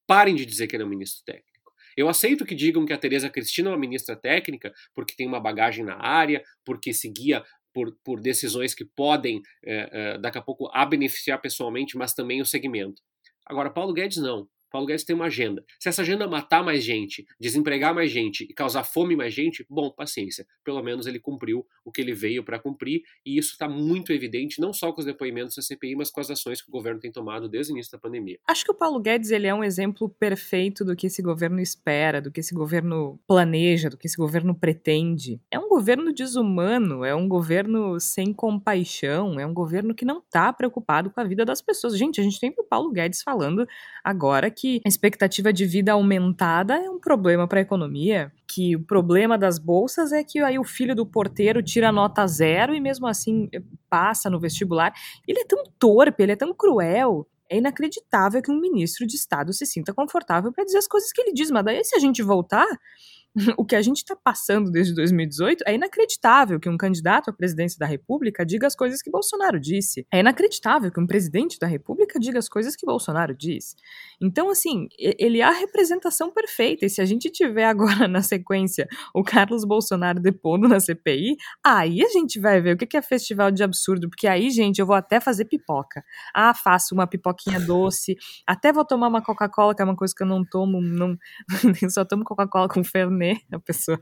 Parem de dizer que ele é um ministro técnico. Eu aceito que digam que a Tereza Cristina é uma ministra técnica, porque tem uma bagagem na área, porque seguia por, por decisões que podem, é, é, daqui a pouco, a beneficiar pessoalmente, mas também o segmento. Agora, Paulo Guedes não. Paulo Guedes tem uma agenda. Se essa agenda matar mais gente, desempregar mais gente e causar fome mais gente, bom, paciência. Pelo menos ele cumpriu o que ele veio para cumprir e isso está muito evidente, não só com os depoimentos da CPI, mas com as ações que o governo tem tomado desde o início da pandemia. Acho que o Paulo Guedes ele é um exemplo perfeito do que esse governo espera, do que esse governo planeja, do que esse governo pretende. É um governo desumano, é um governo sem compaixão, é um governo que não está preocupado com a vida das pessoas. Gente, a gente tem o Paulo Guedes falando agora que a expectativa de vida aumentada é um problema para a economia, que o problema das bolsas é que aí o filho do porteiro tira nota zero e mesmo assim eh, passa no vestibular. Ele é tão torpe, ele é tão cruel. É inacreditável que um ministro de Estado se sinta confortável para dizer as coisas que ele diz. Mas daí, se a gente voltar, o que a gente está passando desde 2018 é inacreditável que um candidato à presidência da República diga as coisas que Bolsonaro disse. É inacreditável que um presidente da República diga as coisas que Bolsonaro disse. Então, assim, ele é a representação perfeita. E se a gente tiver agora na sequência o Carlos Bolsonaro depondo na CPI, aí a gente vai ver o que é festival de absurdo. Porque aí, gente, eu vou até fazer pipoca. Ah, faço uma pipoquinha doce. Até vou tomar uma Coca-Cola, que é uma coisa que eu não tomo. Não, só tomo Coca-Cola com fernet né? A pessoa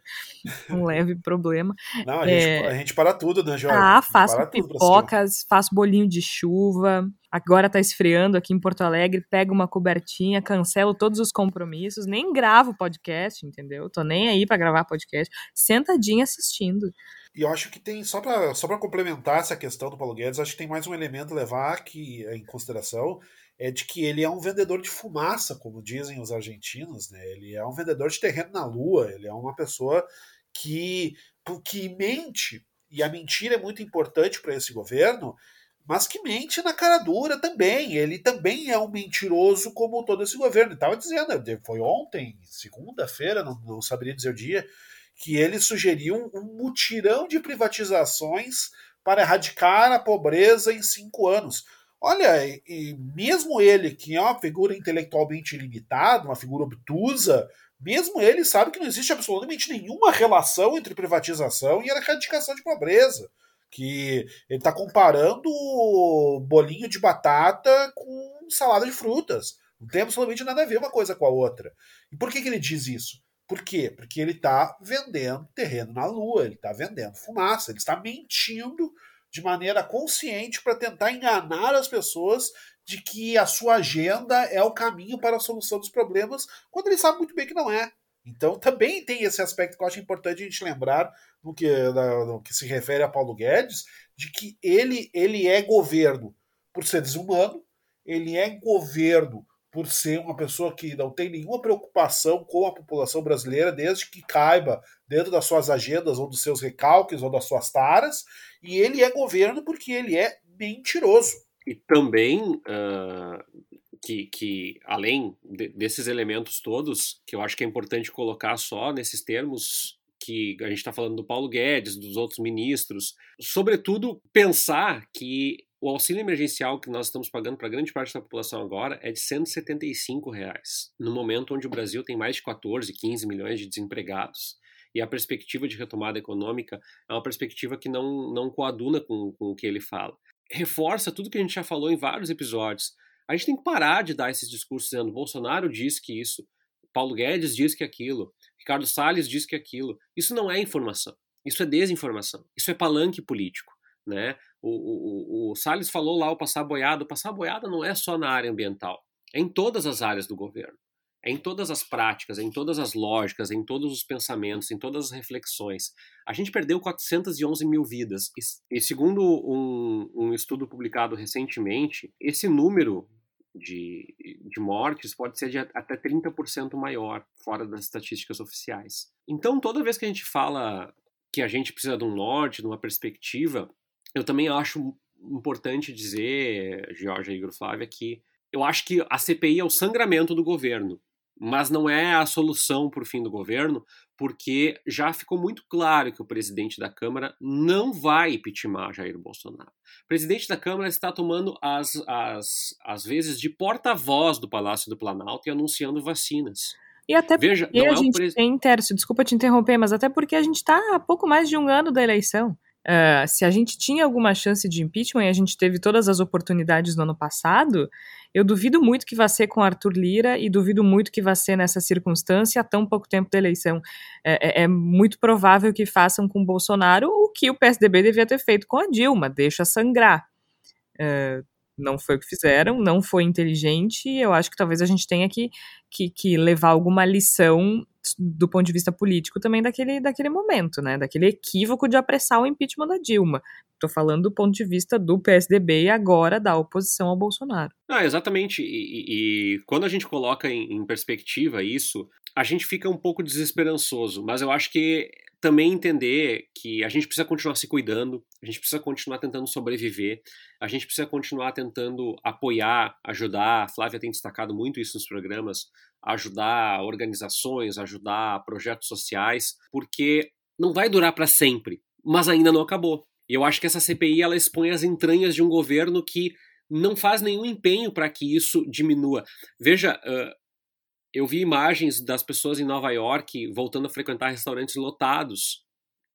um leve problema. Não, a, é... gente, a gente para tudo, né, Jorge? Ah, faço pipocas, faço bolinho de chuva. Agora tá esfriando aqui em Porto Alegre, pego uma cobertinha, cancelo todos os compromissos, nem gravo podcast, entendeu? Tô nem aí para gravar podcast, sentadinha assistindo. E eu acho que tem, só para só complementar essa questão do Paulo Guedes, acho que tem mais um elemento a levar aqui em consideração, é de que ele é um vendedor de fumaça, como dizem os argentinos, né? Ele é um vendedor de terreno na lua, ele é uma pessoa que, que mente, e a mentira é muito importante para esse governo, mas que mente na cara dura também. Ele também é um mentiroso como todo esse governo. Estava dizendo, foi ontem, segunda-feira, não, não, saberia dizer o dia, que ele sugeriu um, um mutirão de privatizações para erradicar a pobreza em cinco anos. Olha, e mesmo ele, que é uma figura intelectualmente limitada, uma figura obtusa, mesmo ele sabe que não existe absolutamente nenhuma relação entre privatização e erradicação de pobreza. Que ele está comparando bolinho de batata com salada de frutas. Não tem absolutamente nada a ver uma coisa com a outra. E por que, que ele diz isso? Por quê? Porque ele está vendendo terreno na lua, ele está vendendo fumaça, ele está mentindo de maneira consciente para tentar enganar as pessoas de que a sua agenda é o caminho para a solução dos problemas, quando ele sabe muito bem que não é. Então também tem esse aspecto que eu acho importante a gente lembrar no que, no que se refere a Paulo Guedes, de que ele, ele é governo por ser desumano, ele é governo por ser uma pessoa que não tem nenhuma preocupação com a população brasileira, desde que caiba dentro das suas agendas, ou dos seus recalques, ou das suas taras, e ele é governo porque ele é mentiroso. E também uh, que, que, além de, desses elementos todos, que eu acho que é importante colocar só nesses termos que a gente está falando do Paulo Guedes, dos outros ministros, sobretudo pensar que o auxílio emergencial que nós estamos pagando para grande parte da população agora é de 175 reais, no momento onde o Brasil tem mais de 14, 15 milhões de desempregados e a perspectiva de retomada econômica é uma perspectiva que não, não coaduna com, com o que ele fala. Reforça tudo que a gente já falou em vários episódios. A gente tem que parar de dar esses discursos dizendo Bolsonaro diz que isso, Paulo Guedes diz que aquilo, Ricardo Salles diz que aquilo. Isso não é informação. Isso é desinformação. Isso é palanque político. Né? O, o, o, Salles falou lá o passar boiada. O passar boiada não é só na área ambiental, é em todas as áreas do governo. É em todas as práticas, é em todas as lógicas, é em todos os pensamentos, em todas as reflexões. A gente perdeu 411 mil vidas. E, segundo um, um estudo publicado recentemente, esse número de, de mortes pode ser de até 30% maior, fora das estatísticas oficiais. Então, toda vez que a gente fala que a gente precisa de um norte, de uma perspectiva, eu também acho importante dizer, Jorge Igor Flávia, que eu acho que a CPI é o sangramento do governo, mas não é a solução para o fim do governo, porque já ficou muito claro que o presidente da Câmara não vai impeachment Jair Bolsonaro. O presidente da Câmara está tomando as, as, as vezes de porta-voz do Palácio do Planalto e anunciando vacinas. E até Veja, porque a é gente pres... tem, Tércio, desculpa te interromper, mas até porque a gente está há pouco mais de um ano da eleição. Uh, se a gente tinha alguma chance de impeachment e a gente teve todas as oportunidades no ano passado, eu duvido muito que vá ser com Arthur Lira e duvido muito que vá ser nessa circunstância há tão pouco tempo da eleição. É, é, é muito provável que façam com Bolsonaro o que o PSDB devia ter feito com a Dilma, deixa sangrar. Uh, não foi o que fizeram, não foi inteligente, eu acho que talvez a gente tenha que, que, que levar alguma lição do ponto de vista político também daquele, daquele momento, né? Daquele equívoco de apressar o impeachment da Dilma. Estou falando do ponto de vista do PSDB e agora da oposição ao Bolsonaro. Ah, exatamente. E, e quando a gente coloca em, em perspectiva isso, a gente fica um pouco desesperançoso. Mas eu acho que também entender que a gente precisa continuar se cuidando, a gente precisa continuar tentando sobreviver, a gente precisa continuar tentando apoiar, ajudar. A Flávia tem destacado muito isso nos programas, ajudar organizações, ajudar projetos sociais, porque não vai durar para sempre, mas ainda não acabou. E eu acho que essa CPI ela expõe as entranhas de um governo que não faz nenhum empenho para que isso diminua. Veja, eu vi imagens das pessoas em Nova York voltando a frequentar restaurantes lotados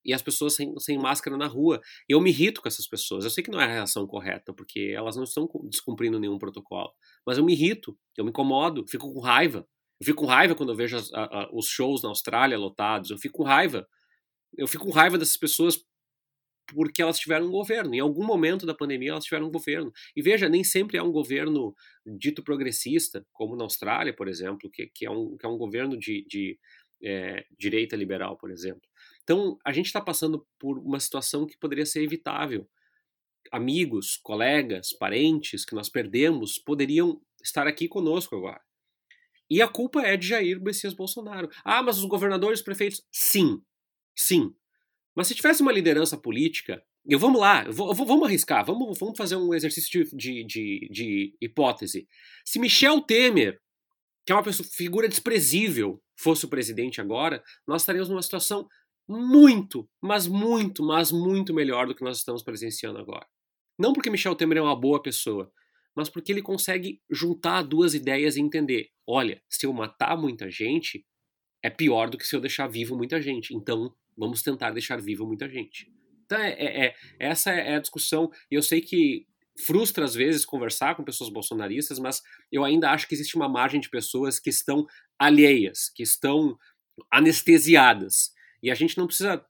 e as pessoas sem, sem máscara na rua. Eu me irrito com essas pessoas. Eu sei que não é a reação correta, porque elas não estão descumprindo nenhum protocolo. Mas eu me irrito, eu me incomodo, fico com raiva. Eu fico com raiva quando eu vejo as, a, a, os shows na Austrália lotados. Eu fico com raiva. Eu fico com raiva dessas pessoas porque elas tiveram um governo. Em algum momento da pandemia elas tiveram um governo. E veja, nem sempre é um governo dito progressista, como na Austrália, por exemplo, que, que, é, um, que é um governo de, de é, direita liberal, por exemplo. Então, a gente está passando por uma situação que poderia ser evitável. Amigos, colegas, parentes que nós perdemos poderiam estar aqui conosco agora. E a culpa é de Jair Messias Bolsonaro. Ah, mas os governadores, prefeitos. Sim, sim. Mas se tivesse uma liderança política, eu vamos lá, eu vou, vamos arriscar, vamos, vamos fazer um exercício de, de, de, de hipótese. Se Michel Temer, que é uma pessoa, figura desprezível, fosse o presidente agora, nós estaríamos numa situação muito, mas muito, mas muito melhor do que nós estamos presenciando agora. Não porque Michel Temer é uma boa pessoa, mas porque ele consegue juntar duas ideias e entender: olha, se eu matar muita gente, é pior do que se eu deixar vivo muita gente. Então, Vamos tentar deixar vivo muita gente. Então, é, é, é, essa é a discussão. E eu sei que frustra às vezes conversar com pessoas bolsonaristas, mas eu ainda acho que existe uma margem de pessoas que estão alheias, que estão anestesiadas. E a gente não precisa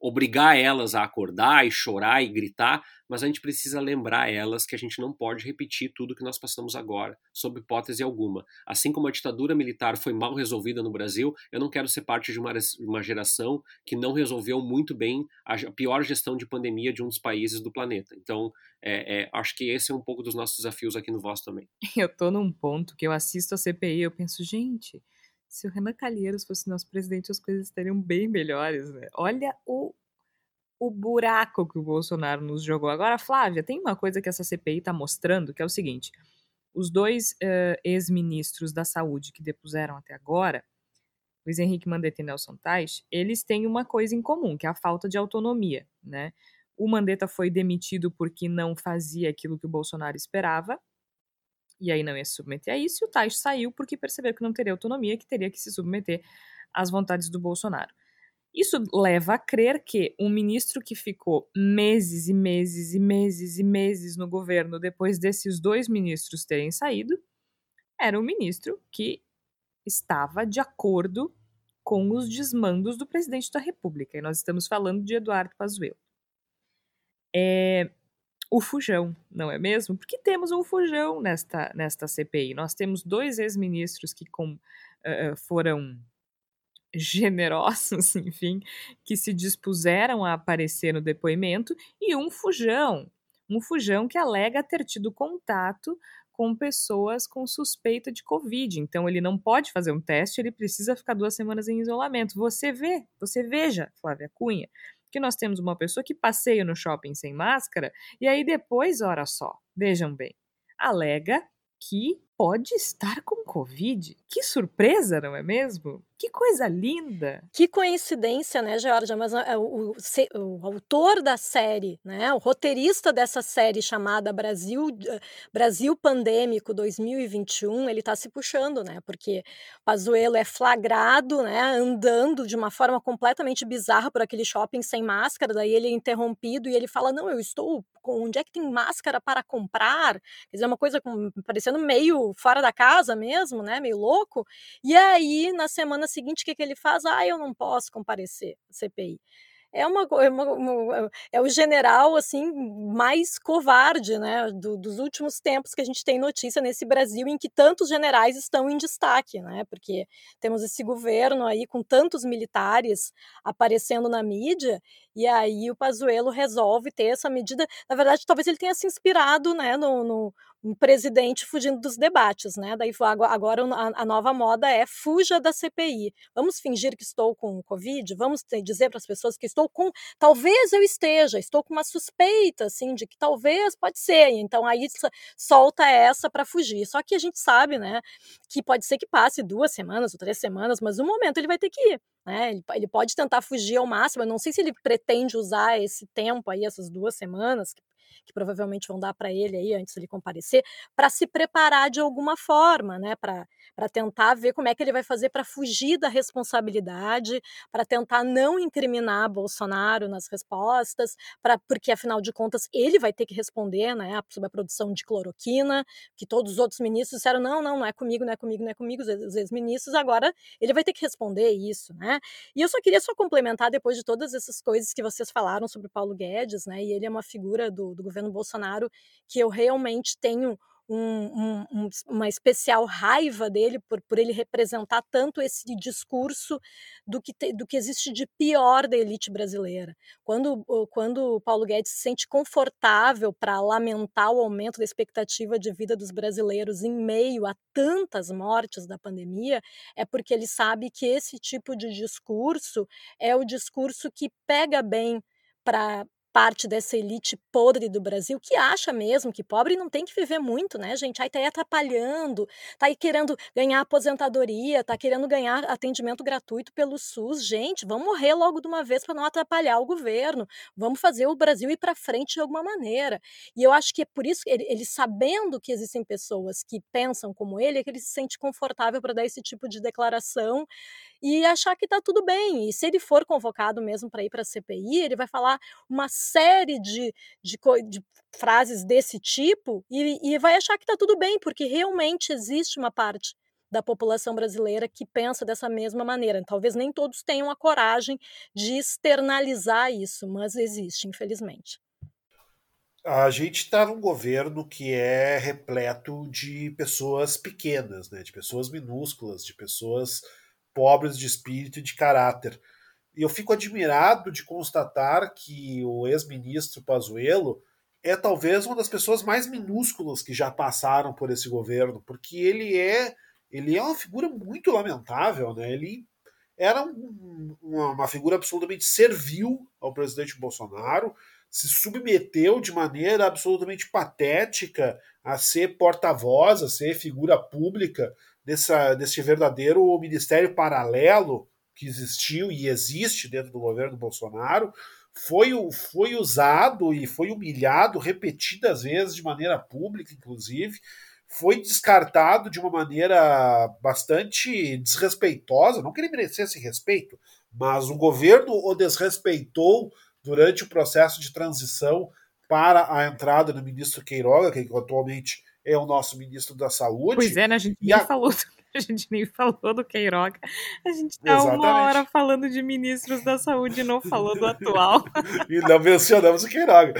obrigar elas a acordar e chorar e gritar, mas a gente precisa lembrar elas que a gente não pode repetir tudo que nós passamos agora, sob hipótese alguma. Assim como a ditadura militar foi mal resolvida no Brasil, eu não quero ser parte de uma, uma geração que não resolveu muito bem a pior gestão de pandemia de um dos países do planeta. Então, é, é, acho que esse é um pouco dos nossos desafios aqui no Voz também. Eu tô num ponto que eu assisto a CPI e eu penso, gente, se o Renan Calheiros fosse nosso presidente, as coisas estariam bem melhores, né? Olha o o buraco que o Bolsonaro nos jogou. Agora, Flávia, tem uma coisa que essa CPI está mostrando, que é o seguinte: os dois uh, ex-ministros da saúde que depuseram até agora, Luiz Henrique Mandetta e Nelson Tais, eles têm uma coisa em comum, que é a falta de autonomia, né? O Mandetta foi demitido porque não fazia aquilo que o Bolsonaro esperava, e aí não ia se submeter a isso, e o Tais saiu porque percebeu que não teria autonomia, que teria que se submeter às vontades do Bolsonaro. Isso leva a crer que um ministro que ficou meses e meses e meses e meses no governo depois desses dois ministros terem saído era um ministro que estava de acordo com os desmandos do presidente da República. E nós estamos falando de Eduardo Pazuello. É o fujão, não é mesmo? Porque temos um fujão nesta, nesta CPI. Nós temos dois ex-ministros que com, uh, foram generosos, enfim, que se dispuseram a aparecer no depoimento, e um fujão, um fujão que alega ter tido contato com pessoas com suspeita de Covid. Então ele não pode fazer um teste, ele precisa ficar duas semanas em isolamento. Você vê, você veja, Flávia Cunha, que nós temos uma pessoa que passeia no shopping sem máscara e aí depois, ora só, vejam bem, alega que pode estar com Covid. Que surpresa, não é mesmo? Que coisa linda! Que coincidência, né, Georgia? Mas uh, o, o, o, autor da série, né, o roteirista dessa série chamada Brasil, uh, Brasil Pandêmico 2021, ele está se puxando, né? Porque Pazuello é flagrado, né, andando de uma forma completamente bizarra por aquele shopping sem máscara, daí ele é interrompido e ele fala: "Não, eu estou onde é que tem máscara para comprar?" Quer dizer, uma coisa com, parecendo meio fora da casa mesmo, né, meio louco. E aí, na semana seguinte, o que, que ele faz? Ah, eu não posso comparecer CPI é é, uma, uma, é o general assim mais covarde, né, do, dos últimos tempos que a gente tem notícia nesse Brasil em que tantos generais estão em destaque, né, porque temos esse governo aí com tantos militares aparecendo na mídia e aí o Pazuello resolve ter essa medida. Na verdade, talvez ele tenha se inspirado, né, no, no um presidente fugindo dos debates, né? Daí agora a, nova moda é fuja da CPI. Vamos fingir que estou com Covid, vamos dizer para as pessoas que estou com, talvez eu esteja, estou com uma suspeita, assim, de que talvez pode ser. Então aí solta essa para fugir. Só que a gente sabe, né, que pode ser que passe duas semanas ou três semanas, mas no momento ele vai ter que ir. Né? Ele, ele pode tentar fugir ao máximo. Eu não sei se ele pretende usar esse tempo aí, essas duas semanas, que provavelmente vão dar para ele aí antes de comparecer, para se preparar de alguma forma, né? Para tentar ver como é que ele vai fazer para fugir da responsabilidade, para tentar não incriminar Bolsonaro nas respostas, para porque afinal de contas ele vai ter que responder, né? Sobre a produção de cloroquina, que todos os outros ministros disseram não, não, não é comigo, não é comigo, não é comigo, os ex-ministros, agora ele vai ter que responder isso, né? E eu só queria só complementar depois de todas essas coisas que vocês falaram sobre o Paulo Guedes, né? E ele é uma figura do, do governo Bolsonaro que eu realmente tenho um, um, uma especial raiva dele por, por ele representar tanto esse discurso do que, te, do que existe de pior da elite brasileira. Quando, quando o Paulo Guedes se sente confortável para lamentar o aumento da expectativa de vida dos brasileiros em meio a tantas mortes da pandemia, é porque ele sabe que esse tipo de discurso é o discurso que pega bem para parte dessa elite podre do Brasil que acha mesmo que pobre não tem que viver muito, né, gente? Aí tá aí atrapalhando, tá aí querendo ganhar aposentadoria, tá querendo ganhar atendimento gratuito pelo SUS. Gente, vamos morrer logo de uma vez para não atrapalhar o governo. Vamos fazer o Brasil ir para frente de alguma maneira. E eu acho que é por isso que ele, ele sabendo que existem pessoas que pensam como ele, é que ele se sente confortável para dar esse tipo de declaração e achar que está tudo bem. E se ele for convocado mesmo para ir para a CPI, ele vai falar uma série de, de, de frases desse tipo e, e vai achar que está tudo bem, porque realmente existe uma parte da população brasileira que pensa dessa mesma maneira. Talvez nem todos tenham a coragem de externalizar isso, mas existe, infelizmente. a gente está num governo que é repleto de pessoas pequenas, né? de pessoas minúsculas, de pessoas pobres de espírito e de caráter. E eu fico admirado de constatar que o ex-ministro Pazuello é talvez uma das pessoas mais minúsculas que já passaram por esse governo, porque ele é ele é uma figura muito lamentável, né? Ele era um, uma, uma figura absolutamente servil ao presidente Bolsonaro, se submeteu de maneira absolutamente patética a ser porta-voz, a ser figura pública dessa, desse verdadeiro ministério paralelo que existiu e existe dentro do governo Bolsonaro, foi, foi usado e foi humilhado repetidas vezes de maneira pública, inclusive, foi descartado de uma maneira bastante desrespeitosa, não que ele merecesse respeito, mas o governo o desrespeitou durante o processo de transição para a entrada do ministro Queiroga, que atualmente é o nosso ministro da Saúde. Pois é, né? A gente nem a... falou a gente nem falou do Queiroga. A gente tá Exatamente. uma hora falando de ministros da saúde e não falou do atual. e não mencionamos o Queiroga.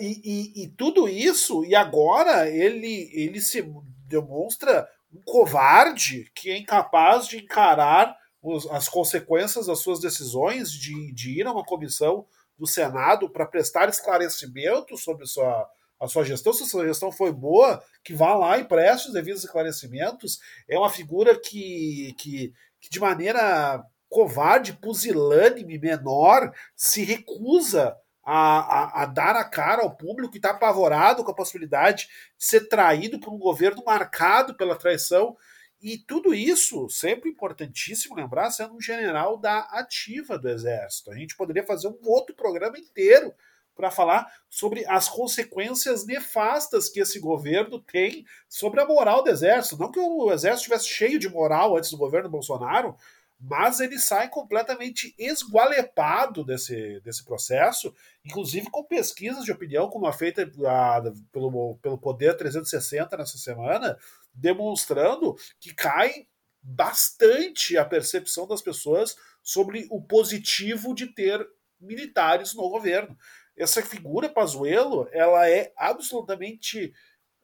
E, e, e, tudo isso, e agora ele, ele se demonstra um covarde que é incapaz de encarar os, as consequências das suas decisões de, de ir a uma comissão do Senado para prestar esclarecimento sobre sua, a sua gestão, se a sua gestão foi boa, que vá lá e preste os devidos esclarecimentos. É uma figura que, que, que de maneira covarde, pusilânime, menor, se recusa a, a, a, dar a cara ao público que está apavorado com a possibilidade de ser traído por um governo marcado pela traição e tudo isso, sempre importantíssimo lembrar, sendo um general da ativa do Exército. A gente poderia fazer um outro programa inteiro para falar sobre as consequências nefastas que esse governo tem sobre a moral do Exército. Não que o Exército estivesse cheio de moral antes do governo Bolsonaro, mas ele sai completamente esgualepado desse, desse processo, inclusive com pesquisas de opinião, como a feita a, pelo, pelo Poder 360 nessa semana, demonstrando que cai bastante a percepção das pessoas sobre o positivo de ter militares no governo. Essa figura Pazuello, ela é absolutamente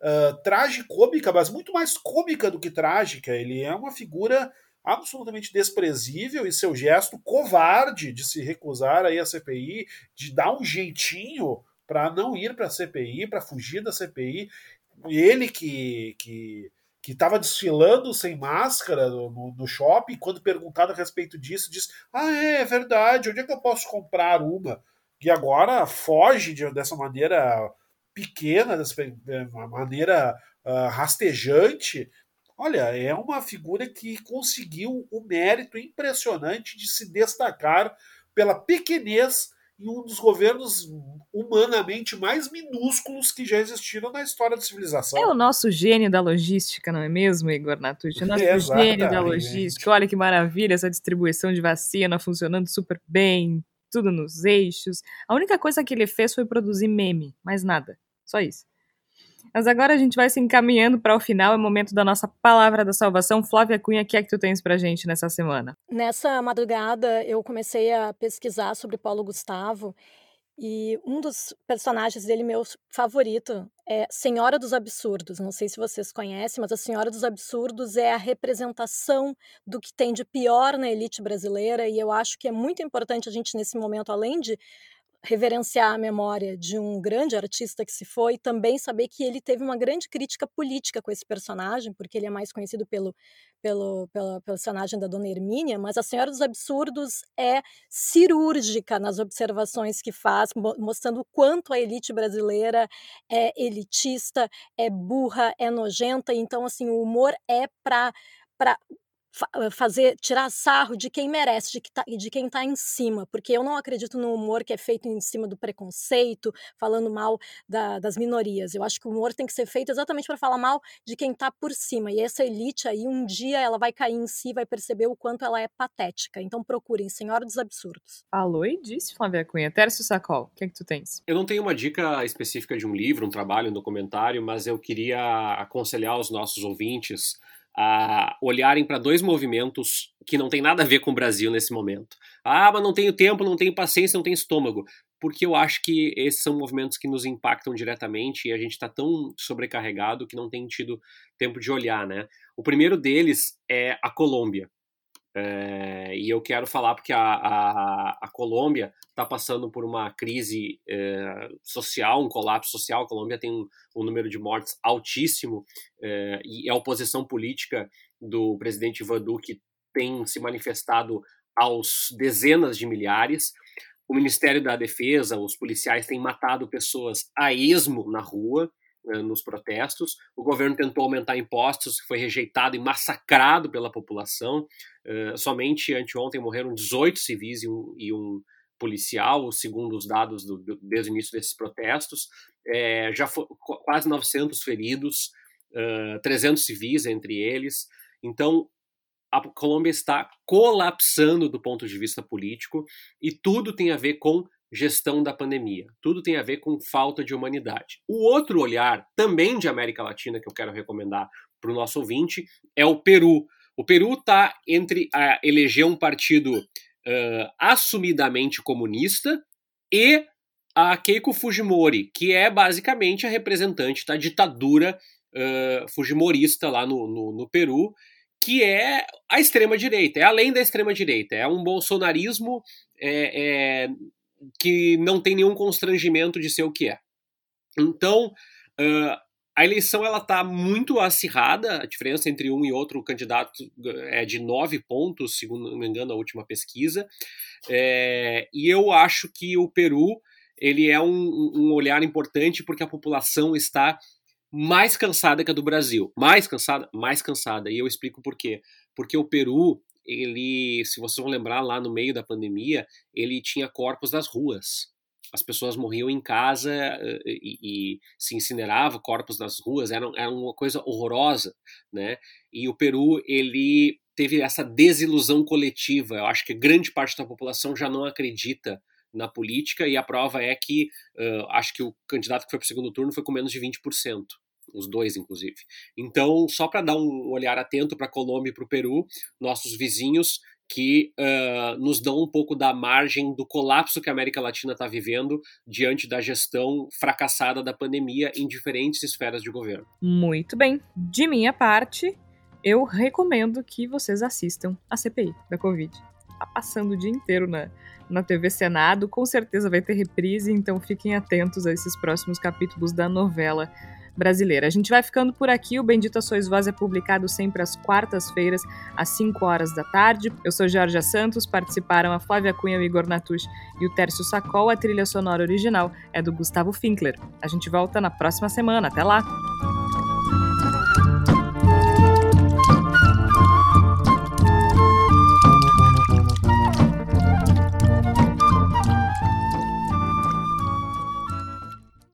uh, tragicômica, mas muito mais cômica do que trágica. Ele é uma figura absolutamente desprezível e seu gesto covarde de se recusar aí a CPI, de dar um jeitinho para não ir para a CPI, para fugir da CPI. Ele que, que que estava desfilando sem máscara no, no, shopping, quando perguntado a respeito disso, disse: Ah, é, é, verdade, onde é que eu posso comprar uma? E agora foge de, dessa maneira pequena, dessa maneira uh, rastejante. Olha, é uma figura que conseguiu o mérito impressionante de se destacar pela pequenez em um dos governos humanamente mais minúsculos que já existiram na história da civilização. É o nosso gênio da logística, não é mesmo, Igor Natucci? O nosso gênio da logística. Olha que maravilha essa distribuição de vacina funcionando super bem, tudo nos eixos. A única coisa que ele fez foi produzir meme, mais nada. Só isso. Mas agora a gente vai se encaminhando para o final, é o momento da nossa palavra da salvação. Flávia Cunha, o que é que tu tens para gente nessa semana? Nessa madrugada eu comecei a pesquisar sobre Paulo Gustavo e um dos personagens dele, meu favorito, é Senhora dos Absurdos. Não sei se vocês conhecem, mas a Senhora dos Absurdos é a representação do que tem de pior na elite brasileira, e eu acho que é muito importante a gente, nesse momento, além de reverenciar a memória de um grande artista que se foi, também saber que ele teve uma grande crítica política com esse personagem, porque ele é mais conhecido pelo, pelo, pelo personagem da Dona Hermínia, mas a Senhora dos Absurdos é cirúrgica nas observações que faz, mostrando o quanto a elite brasileira é elitista, é burra, é nojenta, então assim, o humor é para fazer tirar sarro de quem merece, de, que tá, de quem está em cima, porque eu não acredito no humor que é feito em cima do preconceito, falando mal da, das minorias. Eu acho que o humor tem que ser feito exatamente para falar mal de quem está por cima. E essa elite aí, um dia ela vai cair em si, vai perceber o quanto ela é patética. Então procurem, Senhora dos Absurdos. Falou e disse, Flávia Cunha. Tércio Sacol, o que é que tu tens? Eu não tenho uma dica específica de um livro, um trabalho, um documentário, mas eu queria aconselhar os nossos ouvintes a olharem para dois movimentos que não tem nada a ver com o Brasil nesse momento. Ah, mas não tenho tempo, não tenho paciência, não tenho estômago. porque eu acho que esses são movimentos que nos impactam diretamente e a gente está tão sobrecarregado que não tem tido tempo de olhar, né? O primeiro deles é a Colômbia. É, e eu quero falar porque a, a, a Colômbia está passando por uma crise é, social, um colapso social. A Colômbia tem um, um número de mortes altíssimo é, e a oposição política do presidente Ivan Duque tem se manifestado aos dezenas de milhares. O Ministério da Defesa, os policiais têm matado pessoas a esmo na rua, nos protestos. O governo tentou aumentar impostos, foi rejeitado e massacrado pela população. Uh, somente anteontem morreram 18 civis e um, e um policial, segundo os dados do, desde o início desses protestos. É, já foram quase 900 feridos, uh, 300 civis entre eles. Então, a Colômbia está colapsando do ponto de vista político e tudo tem a ver com gestão da pandemia. Tudo tem a ver com falta de humanidade. O outro olhar, também de América Latina, que eu quero recomendar para o nosso ouvinte, é o Peru. O Peru está entre a eleger um partido uh, assumidamente comunista e a Keiko Fujimori, que é basicamente a representante da ditadura uh, fujimorista lá no, no, no Peru que é a extrema-direita, é além da extrema-direita, é um bolsonarismo é, é, que não tem nenhum constrangimento de ser o que é. Então, uh, a eleição ela está muito acirrada, a diferença entre um e outro candidato é de nove pontos, segundo não me engano a última pesquisa, é, e eu acho que o Peru ele é um, um olhar importante porque a população está mais cansada que a do Brasil. Mais cansada? Mais cansada. E eu explico por quê. Porque o Peru, ele, se vocês vão lembrar, lá no meio da pandemia, ele tinha corpos das ruas. As pessoas morriam em casa eh, e, e se incineravam corpos nas ruas, era, era uma coisa horrorosa, né? E o Peru, ele teve essa desilusão coletiva. Eu acho que grande parte da população já não acredita na política e a prova é que uh, acho que o candidato que foi para o segundo turno foi com menos de 20%. Os dois, inclusive. Então, só para dar um olhar atento para Colômbia e para o Peru, nossos vizinhos que uh, nos dão um pouco da margem do colapso que a América Latina está vivendo diante da gestão fracassada da pandemia em diferentes esferas de governo. Muito bem. De minha parte, eu recomendo que vocês assistam a CPI da Covid. Tá passando o dia inteiro na, na TV Senado. Com certeza vai ter reprise, então fiquem atentos a esses próximos capítulos da novela brasileira. A gente vai ficando por aqui. O Bendita Sois Voz é publicado sempre às quartas-feiras, às 5 horas da tarde. Eu sou Jorge Santos, participaram a Flávia Cunha, o Igor Natush e o Tércio Sacol. A trilha sonora original é do Gustavo Finkler. A gente volta na próxima semana. Até lá!